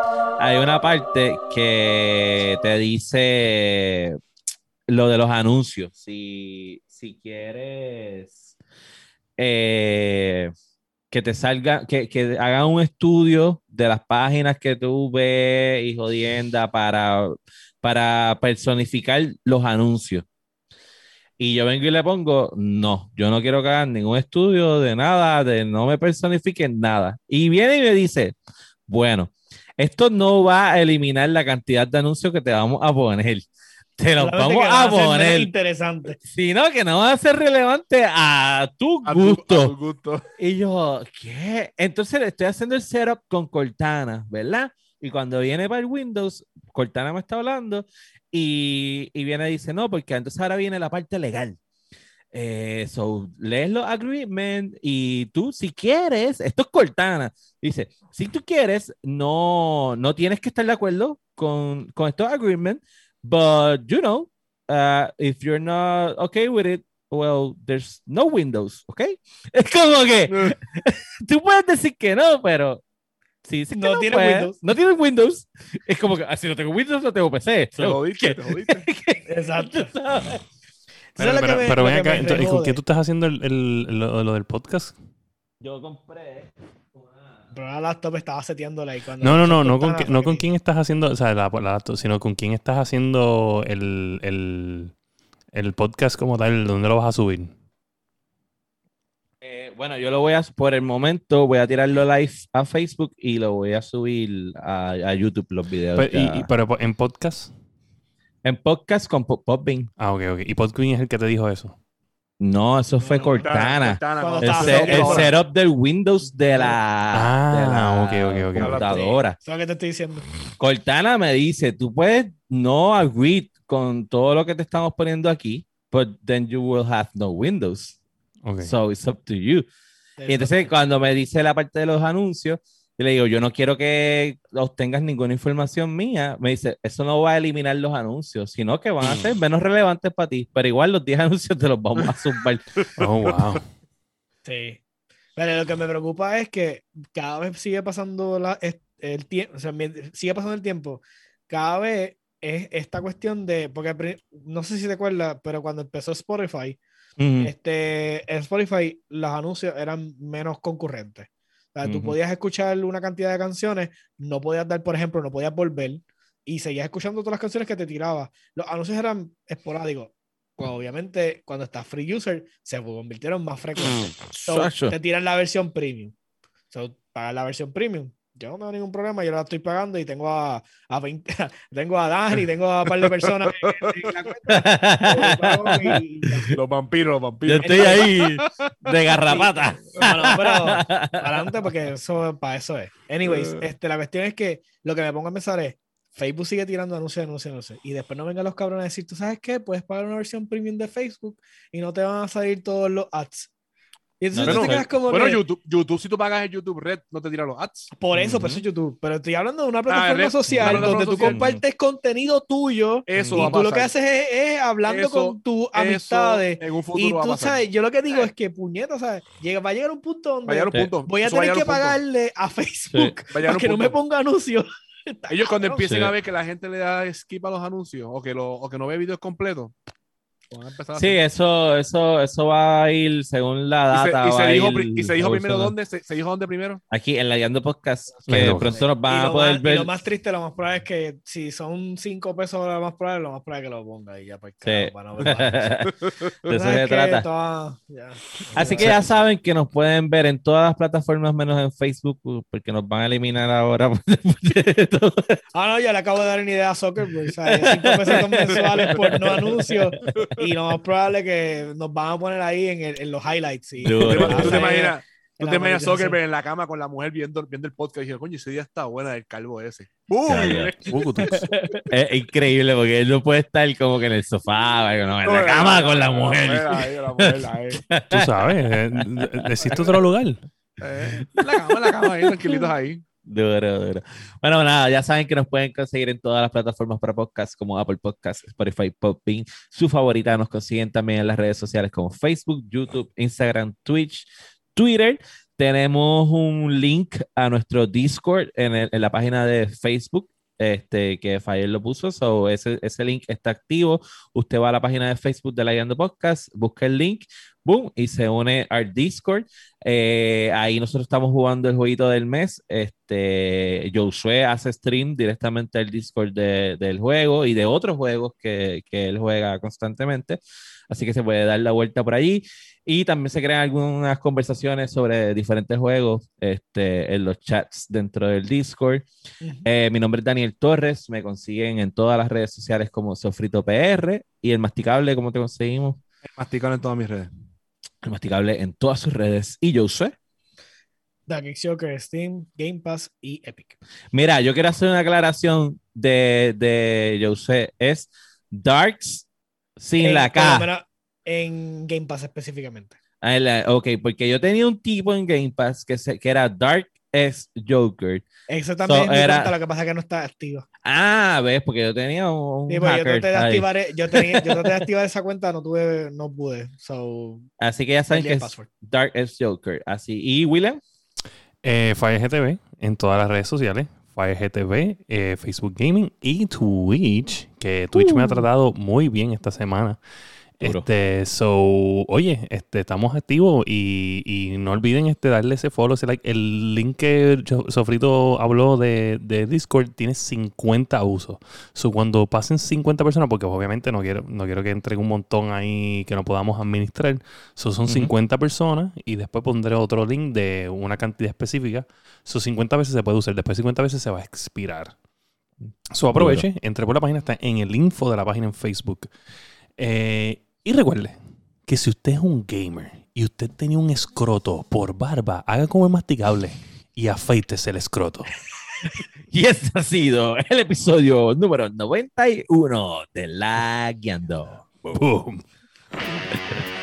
hay una parte que te dice lo de los anuncios. Si, si quieres eh, que te salga, que, que un estudio de las páginas que tú ves y jodienda para, para personificar los anuncios. Y yo vengo y le pongo, no, yo no quiero que ningún estudio de nada, de no me personifiquen nada. Y viene y me dice, bueno, esto no va a eliminar la cantidad de anuncios que te vamos a poner. Te los Solamente vamos a poner, interesante. sino que no va a ser relevante a tu A tu- gusto. a tu gusto. Y yo, ¿qué? Entonces le estoy haciendo el setup con Cortana, ¿verdad? Y cuando viene para el Windows, Cortana me está hablando y, y viene y dice, no, porque entonces ahora viene la parte legal. Eh, so, lees los agreements y tú, si quieres, esto es Cortana, dice, si tú quieres, no, no tienes que estar de acuerdo con, con estos agreements, but you know, uh, if you're not okay with it, well, there's no Windows, ¿ok? Es como que tú puedes decir que no, pero si dices que No tiene pues, Windows. no tienes Windows, es como que, ah, si no tengo Windows, no tengo PC. Te jodiste, te jodiste. Exacto. Pero, lo que pero- me- pero lo ven que acá, ¿con qué tú estás haciendo el, el- lo, lo del podcast? Yo compré Pero la laptop estaba seteándola y cuando... No, no, no, no con, no con quién estás haciendo, o sea, la, la laptop, sino con quién estás haciendo el, el, el podcast como tal, ¿dónde lo vas a subir? Eh, bueno, yo lo voy a, por el momento, voy a tirarlo live a Facebook y lo voy a subir a, a YouTube los videos. Pero, y- y- pero en podcast. en podcast con Popbean. Ah, ok, ok. ¿Y Podqueen es el que te dijo eso? No, eso fue no, Cortana. Cortana, El, setup del Windows de la, Ah, de la ok, ok, ok. computadora. Eso es lo que te estoy diciendo. Cortana me dice, tú puedes no agree con todo lo que te estamos poniendo aquí, but then you will have no Windows. Ok. So it's up to you. Y entonces cuando me dice la parte de los anuncios, yo le digo, yo no quiero que obtengas ninguna información mía. Me dice, eso no va a eliminar los anuncios, sino que van a ser menos relevantes para ti, pero igual los 10 anuncios te los vamos a zumbar. Oh, wow. Sí. Pero lo que me preocupa es que cada vez sigue pasando la, el tiempo, o sea, sigue pasando el tiempo. Cada vez es esta cuestión de, porque no sé si te acuerdas, pero cuando empezó Spotify, este, en Spotify los anuncios eran menos concurrentes. Tú podías escuchar una cantidad de canciones, no podías dar, por ejemplo, no podías volver y seguías escuchando todas las canciones que te tiraba. Los anuncios eran esporádicos. Pues, obviamente, cuando estás free user, se convirtieron más frecuentes. So, te tiran la versión premium. So, pagar la versión premium. Yo no tengo ningún problema, yo la estoy pagando y tengo a, a 20, tengo a Dani, tengo a un par de personas en, en la cuenta. Y- y- Los vampiros, los Yo vampiros. estoy ahí de garrapata. Bueno, pero adelante porque eso para eso es. Anyways, este, la cuestión es que lo que me pongo a pensar es, Facebook sigue tirando anuncios, anuncios, anuncios. Y después no vengan los cabrones a decir, ¿tú sabes qué? Puedes pagar una versión premium de Facebook y no te van a salir todos los ads. Y entonces tú Bueno, te quedas como bueno, que, YouTube, YouTube, si tú pagas el YouTube Red, no te tira los ads. por eso, por Ujú. eso es YouTube. Pero estoy hablando de una plataforma red, social una plataforma donde tú social. compartes contenido tuyo Eso y va a tú lo que haces es, es hablando Eso- con tus amistades. en un Y tú sabes, yo lo que digo es que puñeta, ¿sabes? Llega, va a llegar un punto donde Va a llegar un Sí. punto. voy a Eso tener que pagarle a Facebook para que no me ponga anuncios. Ellos cuando empiecen Sí. a ver que la gente le da skip a los anuncios o que, lo, o que no ve videos completos, Sí, eso, eso, eso va a ir según la Y se, data. y se va a dijo, ir y se dijo primero dónde, se, se dijo dónde primero. Aquí en la Guiando Podcast, que pronto nos van a poder más, y ver. lo más triste, lo más probable es que si son 5 pesos, lo más probable, lo más probable es que lo ponga y ya pues Sí. para no ver más. De eso ¿Sabes se trata. Toda- ya. Así que ya saben que nos pueden ver en todas las plataformas menos en Facebook, porque nos van a eliminar ahora. Ah, no, ya le acabo de dar una idea a Zuckerberg. O sea, 5 pesos mensuales por no anuncios. Y lo más probable es que nos van a poner ahí en, el- en los highlights. Y. ¿Tú te, Bueno, tú te imaginas, tú te imaginas. Zuckerberg en la cama con la mujer viendo, viendo el podcast y diciendo, coño, ese día está buena del calvo ese. Bukutu. Es increíble porque él no puede estar como que en el sofá, no, en la cama con la mujer. la. Tú sabes, eh, existe otro lugar. Eh, en la cama, en la cama ahí, tranquilitos ahí. Duro, duro. Bueno, nada, ya saben que nos pueden conseguir en todas las plataformas para podcast como Apple Podcast, Spotify, Podbean. Su favorita nos consiguen también en las redes sociales como Facebook, YouTube, Instagram, Twitch, Twitter. Tenemos un link a nuestro Discord en, el- en la página de Facebook. Este, que Fire lo puso, so ese, ese link está activo. Usted va a la página de Facebook de la Guiando Podcast, busca el link, boom, y se une al Discord. Eh, ahí nosotros estamos jugando el jueguito del mes. Este, Josué hace stream directamente al Discord de- del juego y de otros juegos que, que él juega constantemente. Así que se puede dar la vuelta por allí. Y también se crean algunas conversaciones sobre diferentes juegos este, en los chats dentro del Discord. Ujú. Eh, mi nombre es Daniel Torres. Me consiguen en todas las redes sociales como Sofrito PR. Y el Masticable, ¿cómo te conseguimos? Masticado en todas mis redes. El Masticable en todas sus redes. Y Josué. The Geek Joker, Steam, Game Pass y Epic. Mira, yo quiero hacer una aclaración de, de Josué. Es Darks sin En- la K. menos En Game Pass específicamente. Ah, la- ok, porque yo tenía un tipo en Game Pass que, se, que era Dark S Joker. Exactamente. So, era- lo que pasa es que no está activa. Ah, ves, porque yo tenía un Sí, pues yo hacker traté de ahí. activar, e- yo, tenía, yo traté de activar esa cuenta, no tuve, no pude. So, Así que ya saben que es password. Dark S Joker. Así. ¿Y William? Eh, FireGTV en todas las redes sociales. FireGTV, eh, Facebook Gaming y Twitch, que Twitch me ha Uh. tratado muy bien esta semana. Duro. Este, so, oye, este, estamos activos y, y no olviden este, darle ese follow, ese like. El link que Sofrito habló de, de Discord tiene 50 usos. So, cuando pasen 50 personas, porque obviamente no quiero, no quiero que entre un montón ahí que no podamos administrar. So, son Ujú. 50 personas y después pondré otro link de una cantidad específica. So, 50 veces se puede usar, después 50 veces se va a expirar. So, aproveche, entre por la página, está en el info de la página en Facebook. Eh, y recuerde que si usted es un gamer y usted tenía un escroto por barba, haga como el masticable y afeítese el escroto. Y este ha sido el episodio número 91 de La Guiando. Boom. Boom.